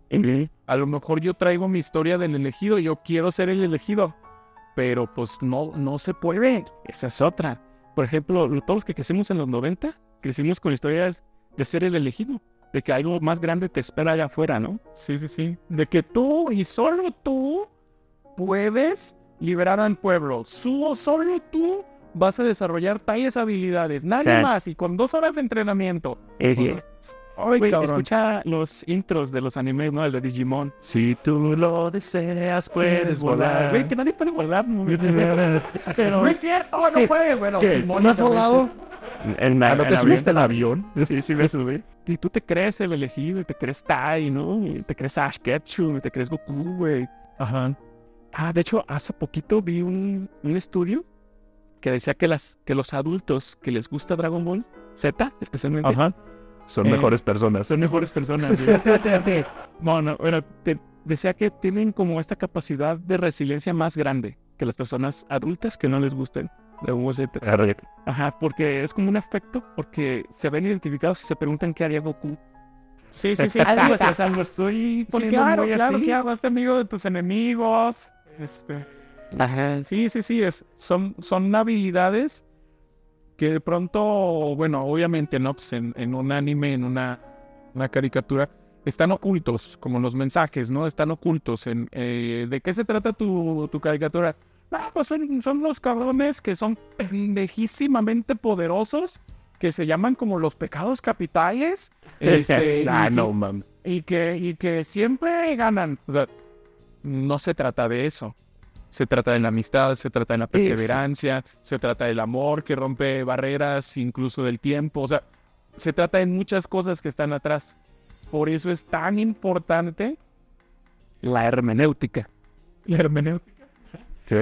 A lo mejor yo traigo mi historia del elegido, yo quiero ser el elegido, pero pues no, no se puede. Esa es otra. Por ejemplo, todos los que crecimos en los 90, crecimos con historias de ser el elegido, de que algo más grande te espera allá afuera, ¿no? Sí, sí, sí. De que tú y solo tú puedes liberar al pueblo. solo tú vas a desarrollar tales habilidades. Nadie más. Y con dos horas de entrenamiento. Ay, escucha los intros de los animes, ¿no? El de Digimon. Si tú lo deseas, puedes volar. Güey, que nadie puede volar. No, Pero... no es cierto, no puedes. Bueno, ¿no has volado? En, ¿Ah, ¿No te subiste al avión? Sí, sí me subí. Y tú te crees el elegido, y te crees Tai, ¿no? Y te crees Ash Ketchum, y te crees Goku, güey. Ajá. Ah, de hecho, hace poquito vi un, un estudio que decía que, las, que los adultos que les gusta Dragon Ball Z, especialmente, Ajá. son Eh, mejores personas. son mejores personas. bueno, bueno, te decía que tienen como esta capacidad de resiliencia más grande que las personas adultas que no les gusten Dragon Ball Z. Ajá, porque es como un efecto, porque se ven identificados y se preguntan qué haría Goku. Sí, sí, sí. Algo o sea, lo estoy Sí, poniendo claro, muy claro, así. que hagas amigo de tus enemigos. Este, Ajá, sí, sí, sí, es, son, son habilidades que de pronto, bueno, obviamente, ¿no? Pues en, en un anime, en una, una caricatura, están ocultos, como los mensajes, ¿no? Están ocultos. En, eh, ¿De qué se trata tu, tu caricatura? No, pues son, son los cabrones que son pendejísimamente poderosos, que se llaman como los pecados capitales. este, ah, y- no, mam. y que, y que siempre ganan. O sea, no se trata de eso. Se trata de la amistad, se trata de la perseverancia, se trata del amor que rompe barreras, incluso del tiempo. O sea, se trata de muchas cosas que están atrás. Por eso es tan importante La hermenéutica. la hermenéutica.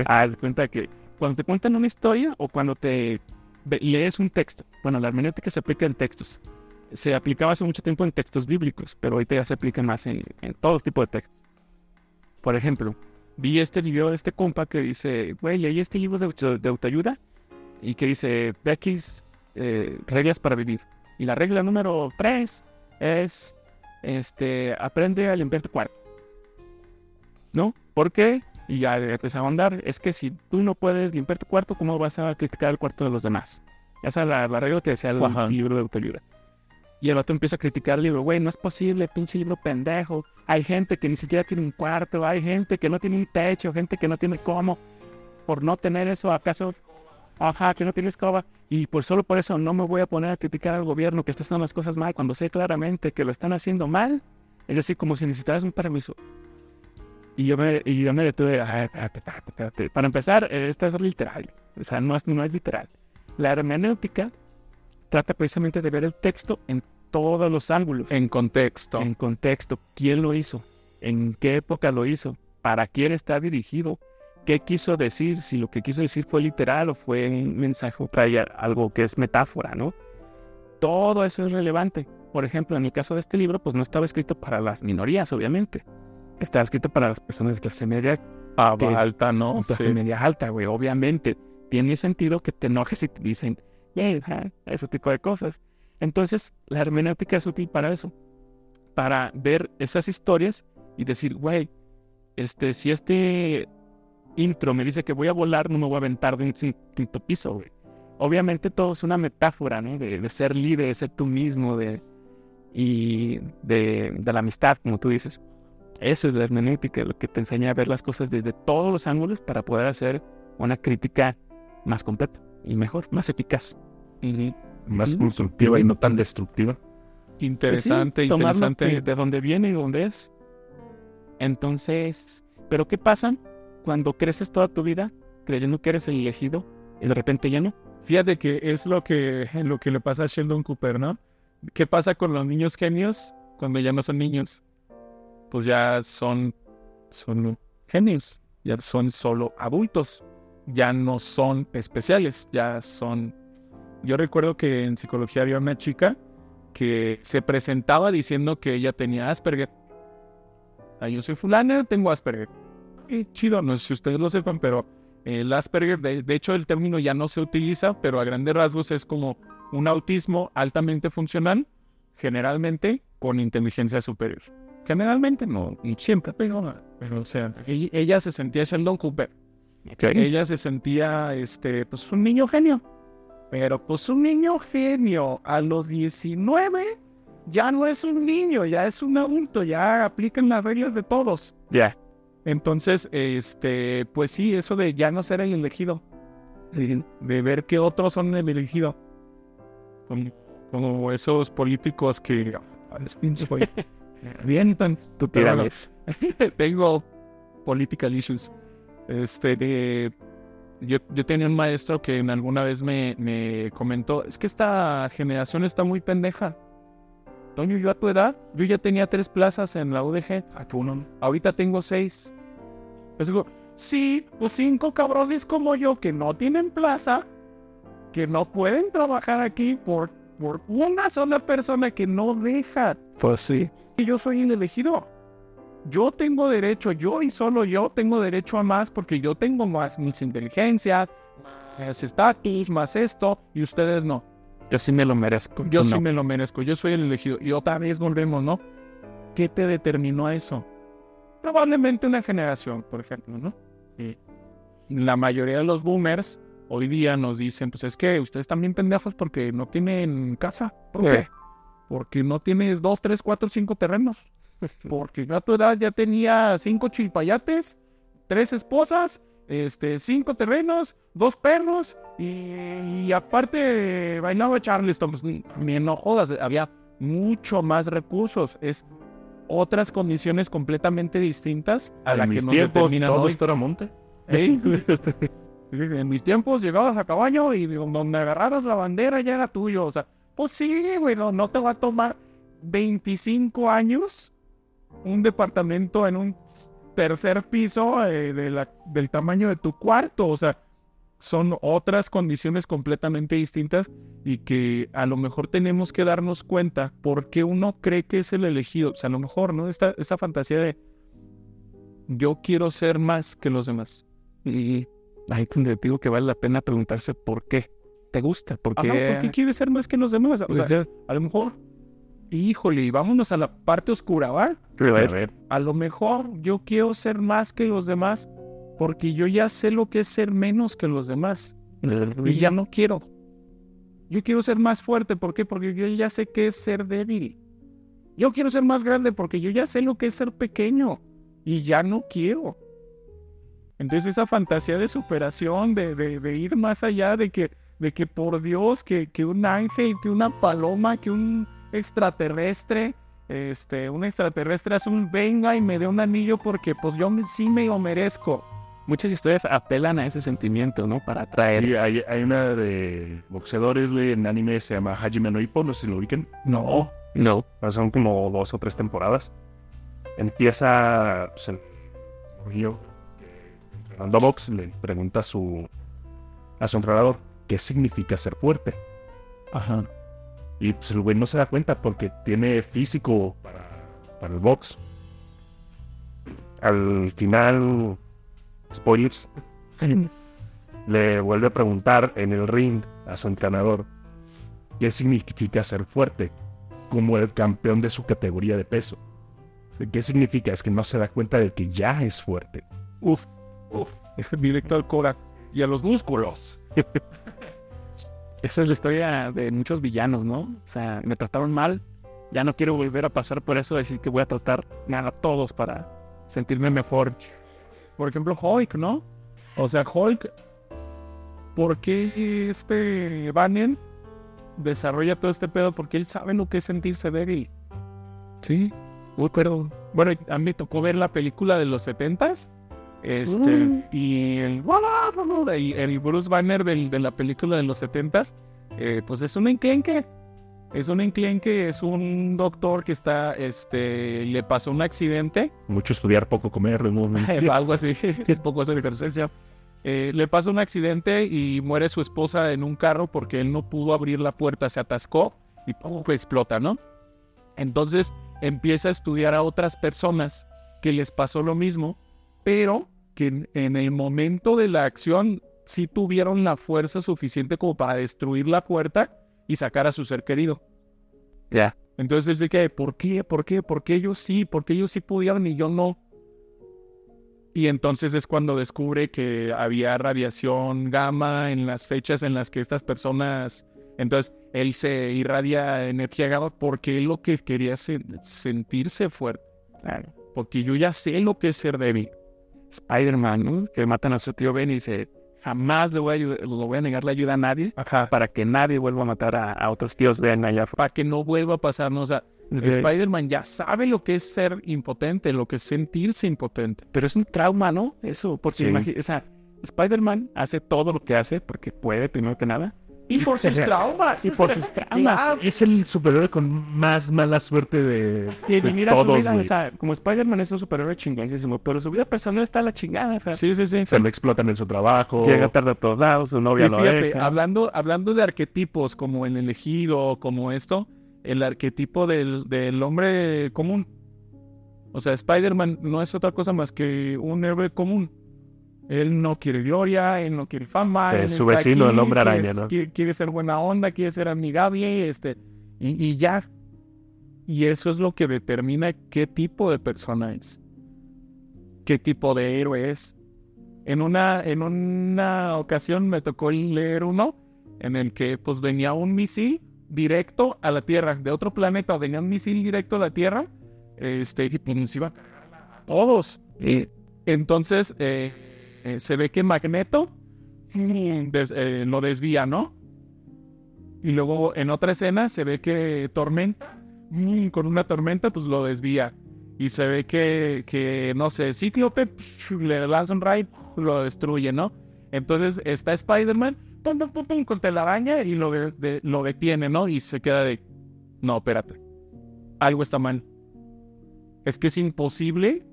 Haz de cuenta que cuando te cuentan una historia o cuando te lees un texto, bueno, la hermenéutica se aplica en textos. Se aplicaba hace mucho tiempo en textos bíblicos, pero ahorita ya se aplica más en, en todo tipo de textos. Por ejemplo, vi este video de este compa que dice, güey, leí este libro de, auto- de autoayuda y que dice, X eh, reglas para vivir. Y la regla número 3 es, este, aprende a limpiar tu cuarto. ¿No? ¿Por qué? Y ya empecé a ahondar. Es que si tú no puedes limpiar tu cuarto, ¿cómo vas a criticar el cuarto de los demás? Esa es la, la regla que decía el Ajá. libro de autoayuda. Y el vato empieza a criticar el libro. Güey, no es posible, pinche libro pendejo. Hay gente que ni siquiera tiene un cuarto. Hay gente que no tiene un techo. Gente que no tiene cómo. Por no tener eso, ¿acaso? Ajá, que no tiene escoba. Y por solo por eso no me voy a poner a criticar al gobierno que está haciendo las cosas mal cuando sé claramente que lo están haciendo mal. Es decir, como si necesitaras un permiso. Y yo me, y yo me detuve, "Ah, espérate, espérate, espérate". Para empezar, eh, esto es literal. O sea, no es, no es literal. La hermenéutica trata precisamente de ver el texto en todos los ángulos. En contexto. En contexto, quién lo hizo, en qué época lo hizo, para quién está dirigido, qué quiso decir, si lo que quiso decir fue literal o fue un mensaje o trae algo que es metáfora, ¿no? Todo eso es relevante. Por ejemplo, en el caso de este libro, pues no estaba escrito para las minorías, obviamente. Estaba escrito para las personas de clase media ah, alta, ¿no? Clase media alta, güey, obviamente. Tiene sentido que te enojes y te dicen, yeah, ese tipo de cosas. Entonces, la hermenéutica es útil para eso. Para ver esas historias y decir, güey, este, si este intro me dice que voy a volar, no me voy a aventar de un quinto piso, güey. Obviamente todo es una metáfora, ¿no? De, ser libre, de ser tú mismo, de, y de, la amistad, como tú dices. Eso es la hermenéutica, lo que te enseña a ver las cosas desde todos los ángulos para poder hacer una crítica más completa y mejor, más eficaz. Más constructiva y no tan destructiva. Interesante, pues interesante. De dónde viene y dónde es. Entonces, ¿pero qué pasa cuando creces toda tu vida creyendo que eres el elegido y de repente ya no? Fíjate que es lo que, lo que le pasa a Sheldon Cooper, ¿no? ¿Qué pasa con los niños genios cuando ya no son niños? Pues ya son, son genios, ya son solo adultos, ya no son especiales, ya son... Yo recuerdo que en psicología había una chica que se presentaba diciendo que ella tenía Asperger yo soy fulana, tengo Asperger. Y chido, no sé si ustedes lo sepan, pero el Asperger, de, hecho el término ya no se utiliza, pero a grandes rasgos es como un autismo altamente funcional, generalmente con inteligencia superior. Generalmente no, siempre, pero, pero o sea, ella, se sentía Sheldon Cooper. Ella se sentía, este, pues un niño genio. Pero pues un niño genio a los 19 ya no es un niño, ya es un adulto, ya aplican las reglas de todos. Ya. Entonces, este, pues sí, eso de ya no ser el elegido, de, ver que otros son el elegido, como, esos políticos que avientan tu Tengo political issues. Este, de, yo, yo, tenía un maestro que alguna vez me, me comentó, es que esta generación está muy pendeja. Toño, yo a tu edad, yo ya tenía tres plazas en la UDG. ¿A que uno? Ahorita tengo seis. Pues digo, sí, pues cinco cabrones como yo que no tienen plaza, que no pueden trabajar aquí por, por una sola persona que no deja. Pues sí. Y yo soy el elegido. Yo tengo derecho, yo y solo yo tengo derecho a más porque yo tengo más mis inteligencias, más estatus, más esto, y ustedes no. Yo sí me lo merezco. Yo sí me lo merezco. Yo soy el elegido. Y otra vez volvemos, ¿no? ¿Qué te determinó a eso? Probablemente una generación, por ejemplo, ¿no? Y la mayoría de los boomers hoy día nos dicen, pues es que ustedes están bien pendejos porque no tienen casa. ¿Por qué? Porque no tienes dos, tres, cuatro, cinco terrenos. Porque a tu edad ya tenía cinco chilpayates, tres esposas este, cinco terrenos, dos perros y, aparte bailaba Charleston. Pues, ni no jodas, había mucho más recursos. Es otras condiciones completamente distintas a la que nos determinan todo esto era monte. en mis tiempos llegabas a caballo y donde agarraras la bandera ya era tuyo. O sea, pues sí, bueno, no te va a tomar 25 años un departamento en un tercer piso eh, del tamaño de tu cuarto. O sea, son otras condiciones completamente distintas y que a lo mejor tenemos que darnos cuenta por qué uno cree que es el elegido. O sea, a lo mejor, ¿no? Esta, esta fantasía de yo quiero ser más que los demás. Y ahí te digo que vale la pena preguntarse por qué. ¿Te gusta? ¿Por qué, ¿por qué quieres ser más que los demás? O sea, pues a lo mejor híjole, vámonos a la parte oscura, ¿va? A ver. A lo mejor yo quiero ser más que los demás porque yo ya sé lo que es ser menos que los demás. Y ya no quiero. Yo quiero ser más fuerte, ¿por qué? Porque yo ya sé qué es ser débil. Yo quiero ser más grande porque yo ya sé lo que es ser pequeño y ya no quiero. Entonces esa fantasía de superación, de, de, ir más allá, de que, de que por Dios, que, que un ángel, que una paloma, que un, extraterrestre, este, un extraterrestre un venga y me dé un anillo porque pues yo sí me lo merezco. Muchas historias apelan a ese sentimiento, ¿no? Para atraer. Sí, hay, hay, una de boxeadores, güey, en anime se llama Hajime no Ippo, no sé si lo ubiquen. No, no. Son como dos o tres temporadas. Empieza pues, el río Box le pregunta a su, a su entrenador qué significa ser fuerte. Ajá. Y pues el güey no se da cuenta porque tiene físico para, para el box. Al final, spoilers, le vuelve a preguntar en el ring a su entrenador qué significa ser fuerte como el campeón de su categoría de peso. ¿Qué significa? Es que no se da cuenta de que ya es fuerte. Uf, uf, directo al cora y a los músculos. Esa es la historia de muchos villanos, ¿no? O sea, me trataron mal, ya no quiero volver a pasar por eso, decir que voy a tratar a todos para sentirme mejor. Por ejemplo, Hulk, ¿no? O sea, Hulk, ¿por qué este Banner desarrolla todo este pedo? Porque él sabe lo que es sentirse débil. Sí, Uy, pero bueno, a mí me tocó ver la película de los setentas. Este, Mm. y el, y el Bruce Banner del- de la película de los setentas, eh, pues es un enclenque. Es un enclenque, es un doctor que está, este, le pasó un accidente, Mucho estudiar, poco comer. ¿no? algo así, poco hacer ejercicio. Eh, le pasa un accidente y muere su esposa en un carro porque él no pudo abrir la puerta, se atascó y ¡puf! explota, ¿no? Entonces empieza a estudiar a otras personas que les pasó lo mismo, pero que en, en el momento de la acción sí tuvieron la fuerza suficiente como para destruir la puerta y sacar a su ser querido. Ya. Entonces él se queda, ¿por qué? ¿Por qué? ¿Por qué ellos sí? ¿Por qué ellos sí pudieron y yo no? Y entonces es cuando descubre que había radiación gamma en las fechas en las que estas personas... Entonces él se irradia energía gamma porque él lo que quería es sen- sentirse fuerte. Claro. Porque yo ya sé lo que es ser débil. Spider-Man, ¿no? Que matan a su tío Ben y dice, jamás le voy a, ayudar- le voy a negar la ayuda a nadie Ajá. para que nadie vuelva a matar a, a otros tíos Ben allá. Para que no vuelva a pasarnos. O sea, Spider-Man ya sabe lo que es ser impotente, lo que es sentirse impotente. Pero es un trauma, ¿no? Eso, porque Sí. imagi- o sea, Spider-Man hace todo lo que hace porque puede, primero que nada. Y por sus traumas. y por sus traumas. Es el superhéroe con más mala suerte de, Y de mira su todos, vida, güey. o sea, como Spider-Man es un superhéroe chingoncísimo, pero su vida personal está a la chingada. o sea, sí, sí, sí. Se lo explotan en su trabajo. Llega tarde a todos lados, su novia Y lo fíjate, deja. hablando, hablando de arquetipos como el elegido, como esto, el arquetipo del, del hombre común. O sea, Spider-Man no es otra cosa más que un héroe común. Él no quiere gloria, él no quiere fama. Eh, él su vecino, el hombre quiere- araña, ¿no? Quiere, quiere ser buena onda, quiere ser amigable, este, y, y ya. Y eso es lo que determina qué tipo de persona es. Qué tipo de héroe es. En una, en una ocasión me tocó leer uno en el que pues venía un misil directo a la Tierra, de otro planeta, venía un misil directo a la Tierra, este, y pues nos iba a cargar a todos. Y entonces eh, eh, se ve que Magneto des- eh, lo desvía, ¿no? Y luego en otra escena se ve que Tormenta, con una tormenta, pues lo desvía. Y se ve que, que no sé, Cíclope le lanza un raid, lo destruye, ¿no? Entonces está Spider-Man, pum, pum, pum, pum, con telaraña y lo, de- lo detiene, ¿no? Y se queda de, no, espérate, algo está mal. Es que es imposible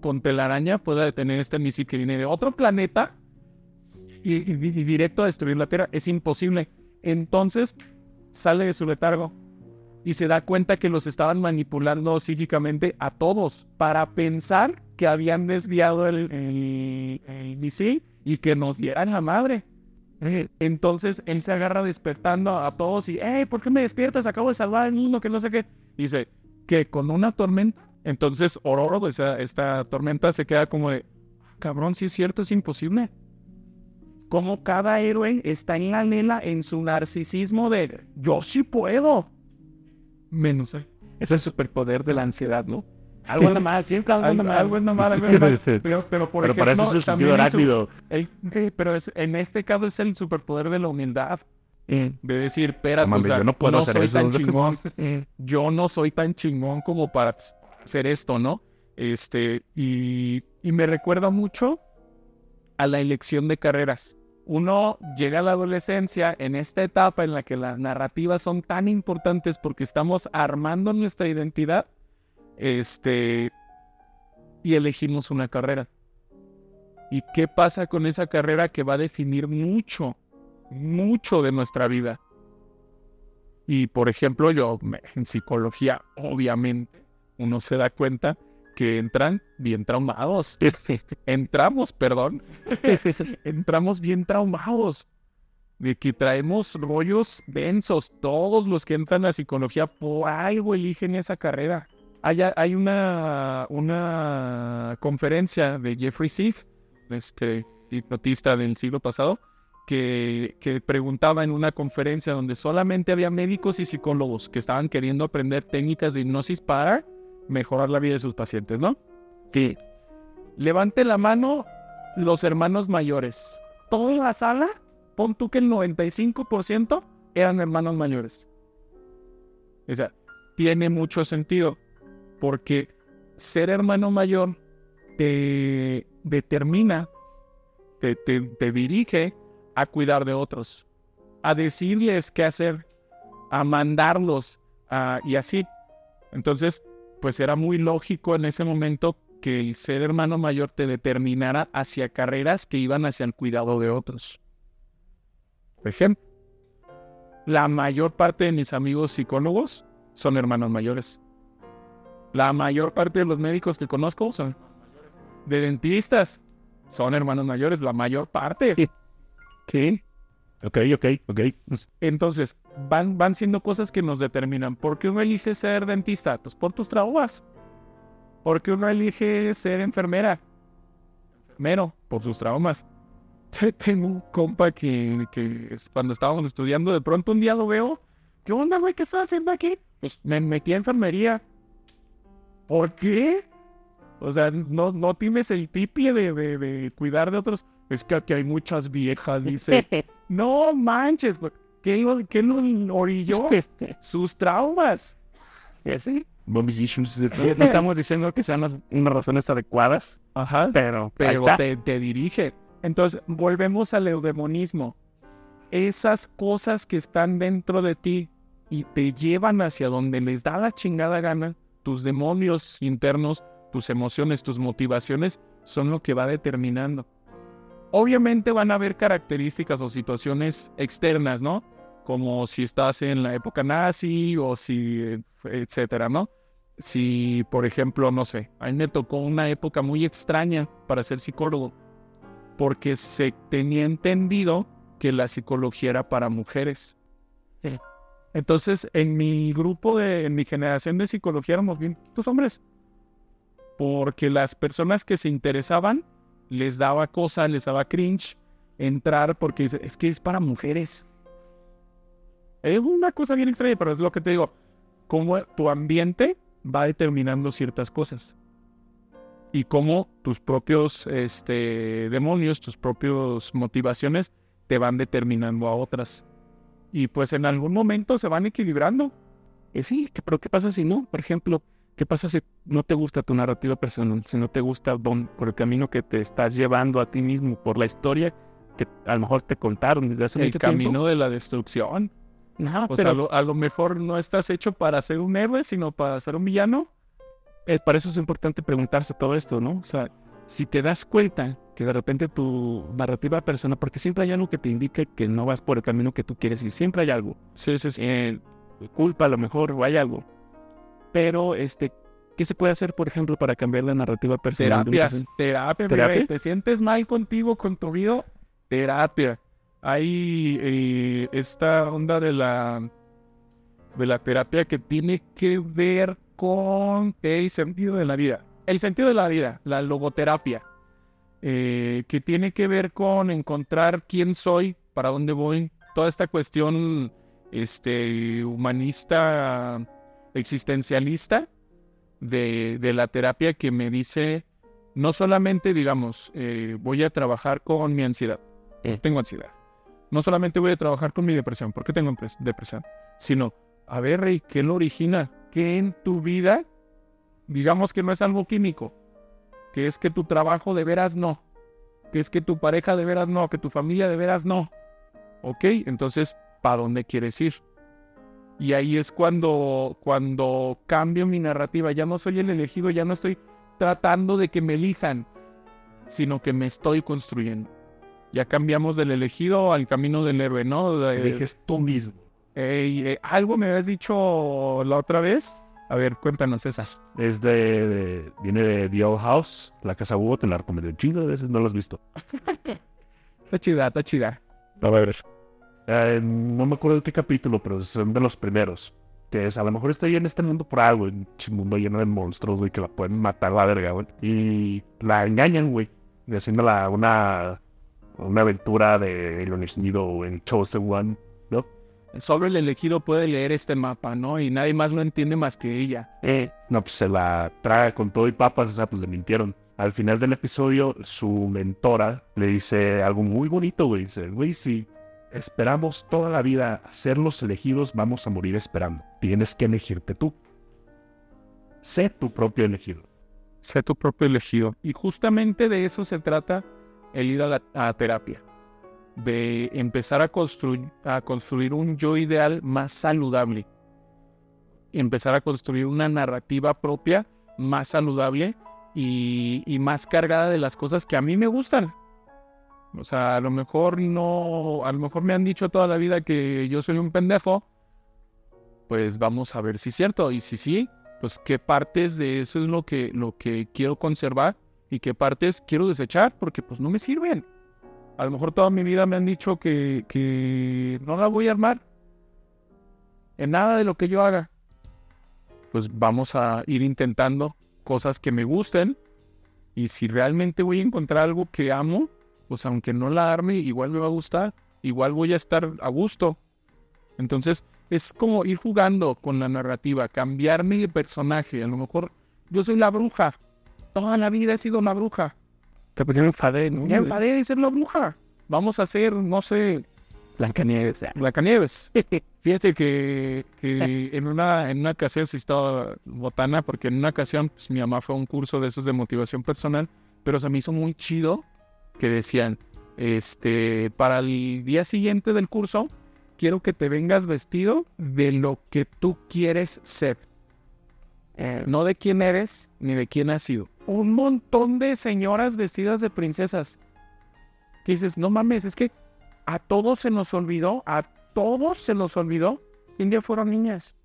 con telaraña pueda detener este misil que viene de otro planeta y, directo a destruir la Tierra. Es imposible. Entonces sale de su letargo y se da cuenta que los estaban manipulando psíquicamente a todos para pensar que habían desviado el, misil y que nos dieran la madre. Eh, Entonces él se agarra despertando a todos y, ¿por qué me despiertas? Acabo de salvar al niño, que no sé qué. Dice que con una tormenta, entonces Ororo, esa- esta tormenta se queda como de, cabrón, si es cierto, es imposible. Como cada héroe está en la lela en su narcisismo de, yo sí puedo. Menos él. Es el superpoder de la ansiedad, ¿no? Algo anda mal, siempre algo anda mal. algo es normal, algo es normal. Pero, pero por Pero para eso ejemplo, es el sentido el- eh, pero es- en este caso es el superpoder de la humildad. De decir, espérate, No o sea, yo no puedo hacer soy eso. tan chingón. yo no soy tan chingón como para pues, hacer esto, ¿no? Este, y, y me recuerda mucho a la elección de carreras. Uno llega a la adolescencia en esta etapa en la que las narrativas son tan importantes porque estamos armando nuestra identidad, este, y elegimos una carrera. ¿Y qué pasa con esa carrera que va a definir mucho, mucho de nuestra vida? Y por ejemplo, yo en psicología, obviamente, uno se da cuenta que entran bien traumados. Entramos, perdón. Entramos bien traumados. De que traemos rollos densos. Todos los que entran a psicología por algo eligen esa carrera. Hay, hay una, una conferencia de Jeffrey Siff, este hipnotista del siglo pasado, que, que, preguntaba en una conferencia donde solamente había médicos y psicólogos que estaban queriendo aprender técnicas de hipnosis para mejorar la vida de sus pacientes, ¿no? Que levante la mano los hermanos mayores. Toda la sala, pon tú que el 95% eran hermanos mayores. O sea, tiene mucho sentido porque ser hermano mayor te determina, te, te, dirige a cuidar de otros, a decirles qué hacer, a mandarlos y así. Entonces, pues era muy lógico en ese momento que el ser hermano mayor te determinara hacia carreras que iban hacia el cuidado de otros. Por ejemplo, la mayor parte de mis amigos psicólogos son hermanos mayores. La mayor parte de los médicos que conozco son de dentistas. Son hermanos mayores, la mayor parte. ¿Qué? Ok, ok, ok. Entonces, van, van siendo cosas que nos determinan. ¿Por qué uno elige ser dentista? Pues por tus traumas. ¿Por qué uno elige ser enfermera? Enfermero, por sus traumas. Tengo un compa que, que cuando estábamos estudiando, de pronto un día lo veo. ¿Qué onda, güey? ¿Qué estás haciendo aquí? Pues me metí a enfermería. ¿Por qué? O sea, no, no tienes el triple de, de, cuidar de otros. Es que aquí hay muchas viejas, dice. no manches, ¿qué lo, qué lo orilló? Sus traumas. ¿Sí? No estamos diciendo que sean las, unas razones adecuadas. Ajá. Pero, pero te, te, dirige. Entonces, volvemos al eudemonismo. Esas cosas que están dentro de ti y te llevan hacia donde les da la chingada gana, tus demonios internos, tus emociones, tus motivaciones, son lo que va determinando. Obviamente van a haber características o situaciones externas, ¿no? Como si estás en la época nazi o si, etcétera, ¿no? Si, por ejemplo, no sé, a mí me tocó una época muy extraña para ser psicólogo, porque se tenía entendido que la psicología era para mujeres. Entonces, en mi grupo, de, en mi generación de psicología éramos bien tus hombres. Porque las personas que se interesaban les daba cosa, les daba cringe entrar porque es que es para mujeres. Es una cosa bien extraña, pero es lo que te digo. Cómo tu ambiente va determinando ciertas cosas. Y cómo tus propios este, demonios, tus propias motivaciones te van determinando a otras y pues en algún momento se van equilibrando. Y sí, pero ¿qué pasa si no? Por ejemplo, ¿qué pasa si no te gusta tu narrativa personal? Si no te gusta por el camino que te estás llevando a ti mismo, por la historia que a lo mejor te contaron desde hace el camino de la destrucción. No, pero... a lo, mejor no estás hecho para ser un héroe, sino para ser un villano. Eh, para eso es importante preguntarse todo esto, ¿no? O sea, si te das cuenta que de repente tu narrativa personal, porque siempre hay algo que te indique que no vas por el camino que tú quieres ir, siempre hay algo. Sí, sí, sí. Eh, culpa a lo mejor o hay algo. Pero, este, ¿qué se puede hacer, por ejemplo, para cambiar la narrativa personal? Terapias, terapia, ¿Terapia? te sientes mal contigo, con tu vida, terapia. Hay eh, esta onda de la de la terapia que tiene que ver con el sentido de la vida. El sentido de la vida, la logoterapia. Eh, que tiene que ver con encontrar quién soy, para dónde voy, toda esta cuestión este, humanista, existencialista de, la terapia que me dice, no solamente, digamos, eh, voy a trabajar con mi ansiedad, tengo ansiedad, no solamente voy a trabajar con mi depresión, porque tengo depresión, sino, a ver, Rey, ¿qué lo origina? ¿Qué en tu vida, digamos que no es algo químico, que es que tu trabajo de veras no, que es que tu pareja de veras no, que tu familia de veras no. ¿Ok? Entonces, ¿para dónde quieres ir? Y ahí es cuando, cuando cambio mi narrativa. Ya no soy el elegido, ya no estoy tratando de que me elijan, sino que me estoy construyendo. Ya cambiamos del elegido al camino del héroe, ¿no? Eliges tú mismo. Eh, algo me habías dicho la otra vez. A ver, cuéntanos esa. Es de, viene de The Old House, la casa Hugo, te la recomiendo de veces no lo has visto. está chida, está chida. A ver. Eh, no me acuerdo de qué capítulo, pero son de los primeros. Que es, a lo mejor estoy en este mundo por algo, en un mundo lleno de monstruos, güey, que la pueden matar la verga, güey. Y la engañan, güey, haciéndola una, una aventura de el o en Chosen One, ¿no? Solo el elegido puede leer este mapa, ¿no? Y nadie más lo entiende más que ella. Eh, no, pues se la traga con todo y papas, o sea, pues le mintieron. Al final del episodio, su mentora le dice algo muy bonito, güey. Dice, güey, si esperamos toda la vida ser los elegidos, vamos a morir esperando. Tienes que elegirte tú. Sé tu propio elegido. Sé tu propio elegido. Y justamente de eso se trata el ir a la terapia de empezar a construir, a construir un yo ideal más saludable. Empezar a construir una narrativa propia más saludable y, más cargada de las cosas que a mí me gustan. O sea, a lo mejor no, a lo mejor me han dicho toda la vida que yo soy un pendejo. Pues vamos a ver si es cierto. Y si sí, pues qué partes de eso es lo que, lo que quiero conservar y qué partes quiero desechar porque pues no me sirven. A lo mejor toda mi vida me han dicho que, no la voy a armar en nada de lo que yo haga. Pues vamos a ir intentando cosas que me gusten. Y si realmente voy a encontrar algo que amo, pues aunque no la arme, igual me va a gustar. Igual voy a estar a gusto. Entonces es como ir jugando con la narrativa, cambiarme de personaje. A lo mejor yo soy la bruja. Toda la vida he sido una bruja. Te me enfadé, ¿no? Me enfadé de ser la bruja. Vamos a hacer, no sé. Blancanieves. Blancanieves. Fíjate que, que en, una, en una ocasión se estaba botana, porque en una ocasión pues, mi mamá fue a un curso de esos de motivación personal, pero se me hizo muy chido que decían, este, para el día siguiente del curso, quiero que te vengas vestido de lo que tú quieres ser. Eh, no de quién eres ni de quién has sido un montón de señoras vestidas de princesas. Que dices, no mames, es que a todos se nos olvidó, a todos se nos olvidó que un día fueron niñas.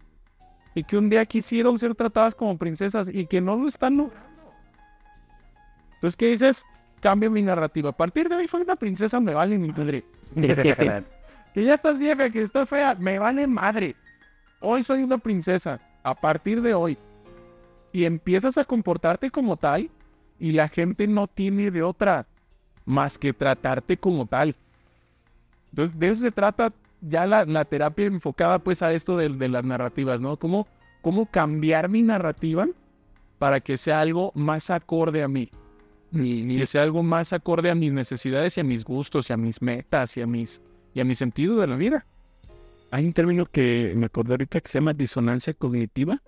Y que un día quisieron ser tratadas como princesas y que no lo están logrando. Entonces, ¿qué dices? Cambio mi narrativa. A partir de hoy fue una princesa, me vale mi madre. que ya estás vieja, que estás fea, me vale madre. Hoy soy una princesa. A partir de hoy y empiezas a comportarte como tal y la gente no tiene de otra más que tratarte como tal. Entonces, de eso se trata ya la, terapia enfocada pues a esto de, las narrativas, ¿no? ¿Cómo, ¿Cómo cambiar mi narrativa para que sea algo más acorde a mí? Y, que sea algo más acorde a mis necesidades y a mis gustos y a mis metas y a mis y a mi sentido de la vida. Hay un término que me acordé ahorita que se llama disonancia cognitiva,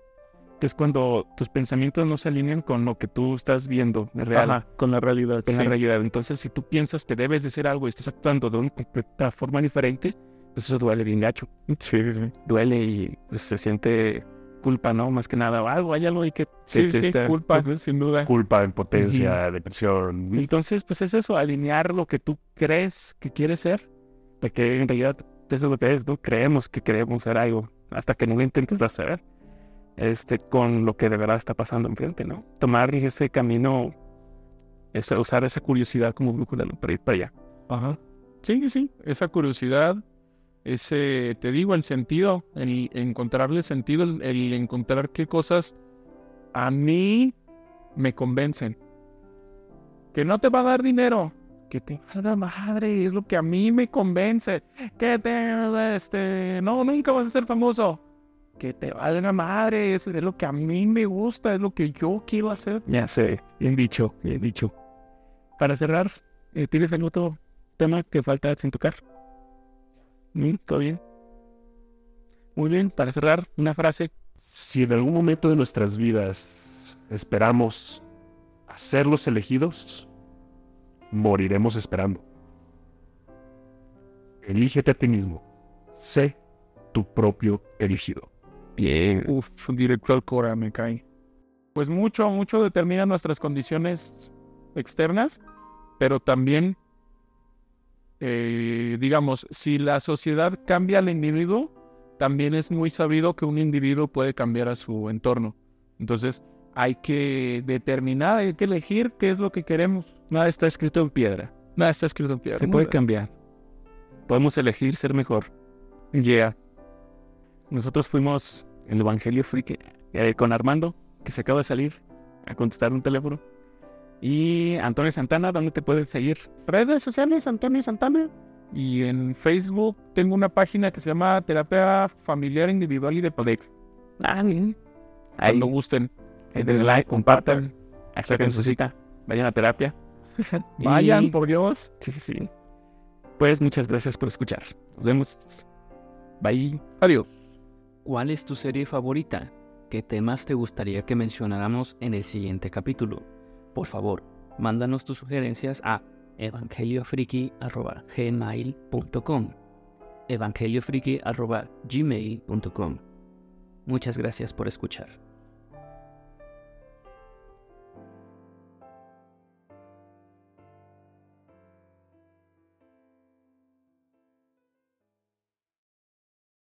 que es cuando tus pensamientos no se alinean con lo que tú estás viendo real. con la realidad. Con la realidad. Entonces, si tú piensas que debes de ser algo y estás actuando de una completa forma diferente, pues eso duele bien gacho. Sí, sí, Duele y pues, se siente culpa, ¿no? Más que nada, algo, hay algo ahí que... Sí, sí, culpa, sin duda. Culpa, impotencia, depresión. Entonces, pues es eso, alinear lo que tú crees que quieres ser, de que en realidad eso es lo que es, ¿no? Creemos que queremos ser algo, hasta que no lo intentes vas a ver este, con lo que de verdad está pasando enfrente, ¿no? Tomar ese camino, usar esa curiosidad como brújula para ir para allá. Ajá. Sí, sí, esa curiosidad, ese, te digo, el sentido, el encontrarle sentido, el, encontrar qué cosas a mí me convencen. Que no te va a dar dinero, que te haga madre, es lo que a mí me convence. Que te, este, no, nunca vas a ser famoso que te valga madre, es, es lo que a mí me gusta, es lo que yo quiero hacer. Ya sé, bien dicho, bien dicho. Para cerrar, eh, ¿tienes algún otro tema que falta sin tocar? ¿Mm? ¿Todo bien? Muy bien, para cerrar, una frase. Si en algún momento de nuestras vidas esperamos a ser los elegidos, moriremos esperando. Elígete a ti mismo. Sé tu propio elegido. Bien. Uf, directo al Cora me cae. Pues mucho, mucho determina nuestras condiciones externas pero también, eh, digamos, si la sociedad cambia al individuo, también es muy sabido que un individuo puede cambiar a su entorno. Entonces, hay que determinar, hay que elegir qué es lo que queremos. Nada está escrito en piedra. Nada está escrito en piedra. Se puede cambiar. Podemos elegir ser mejor. Yeah. Nosotros fuimos el Evangelio Friki eh, con Armando, que se acaba de salir a contestar un teléfono. Y Antonio Santana, ¿dónde te pueden seguir? Redes sociales, Antonio Santana. Y en Facebook tengo una página que se llama Terapia Familiar Individual y de Pareja. Ah, bien. Ahí. Cuando gusten. Ahí denle like, compartan, saquen su cita, vayan a terapia. Vayan, por Dios. Sí, sí, sí. Pues muchas gracias por escuchar. Nos vemos. Bye. Adiós. ¿Cuál es tu serie favorita? ¿Qué temas te gustaría que mencionáramos en el siguiente capítulo? Por favor, mándanos tus sugerencias a evangeliofriki.gmail.com evangeliofriki.gmail.com Muchas gracias por escuchar.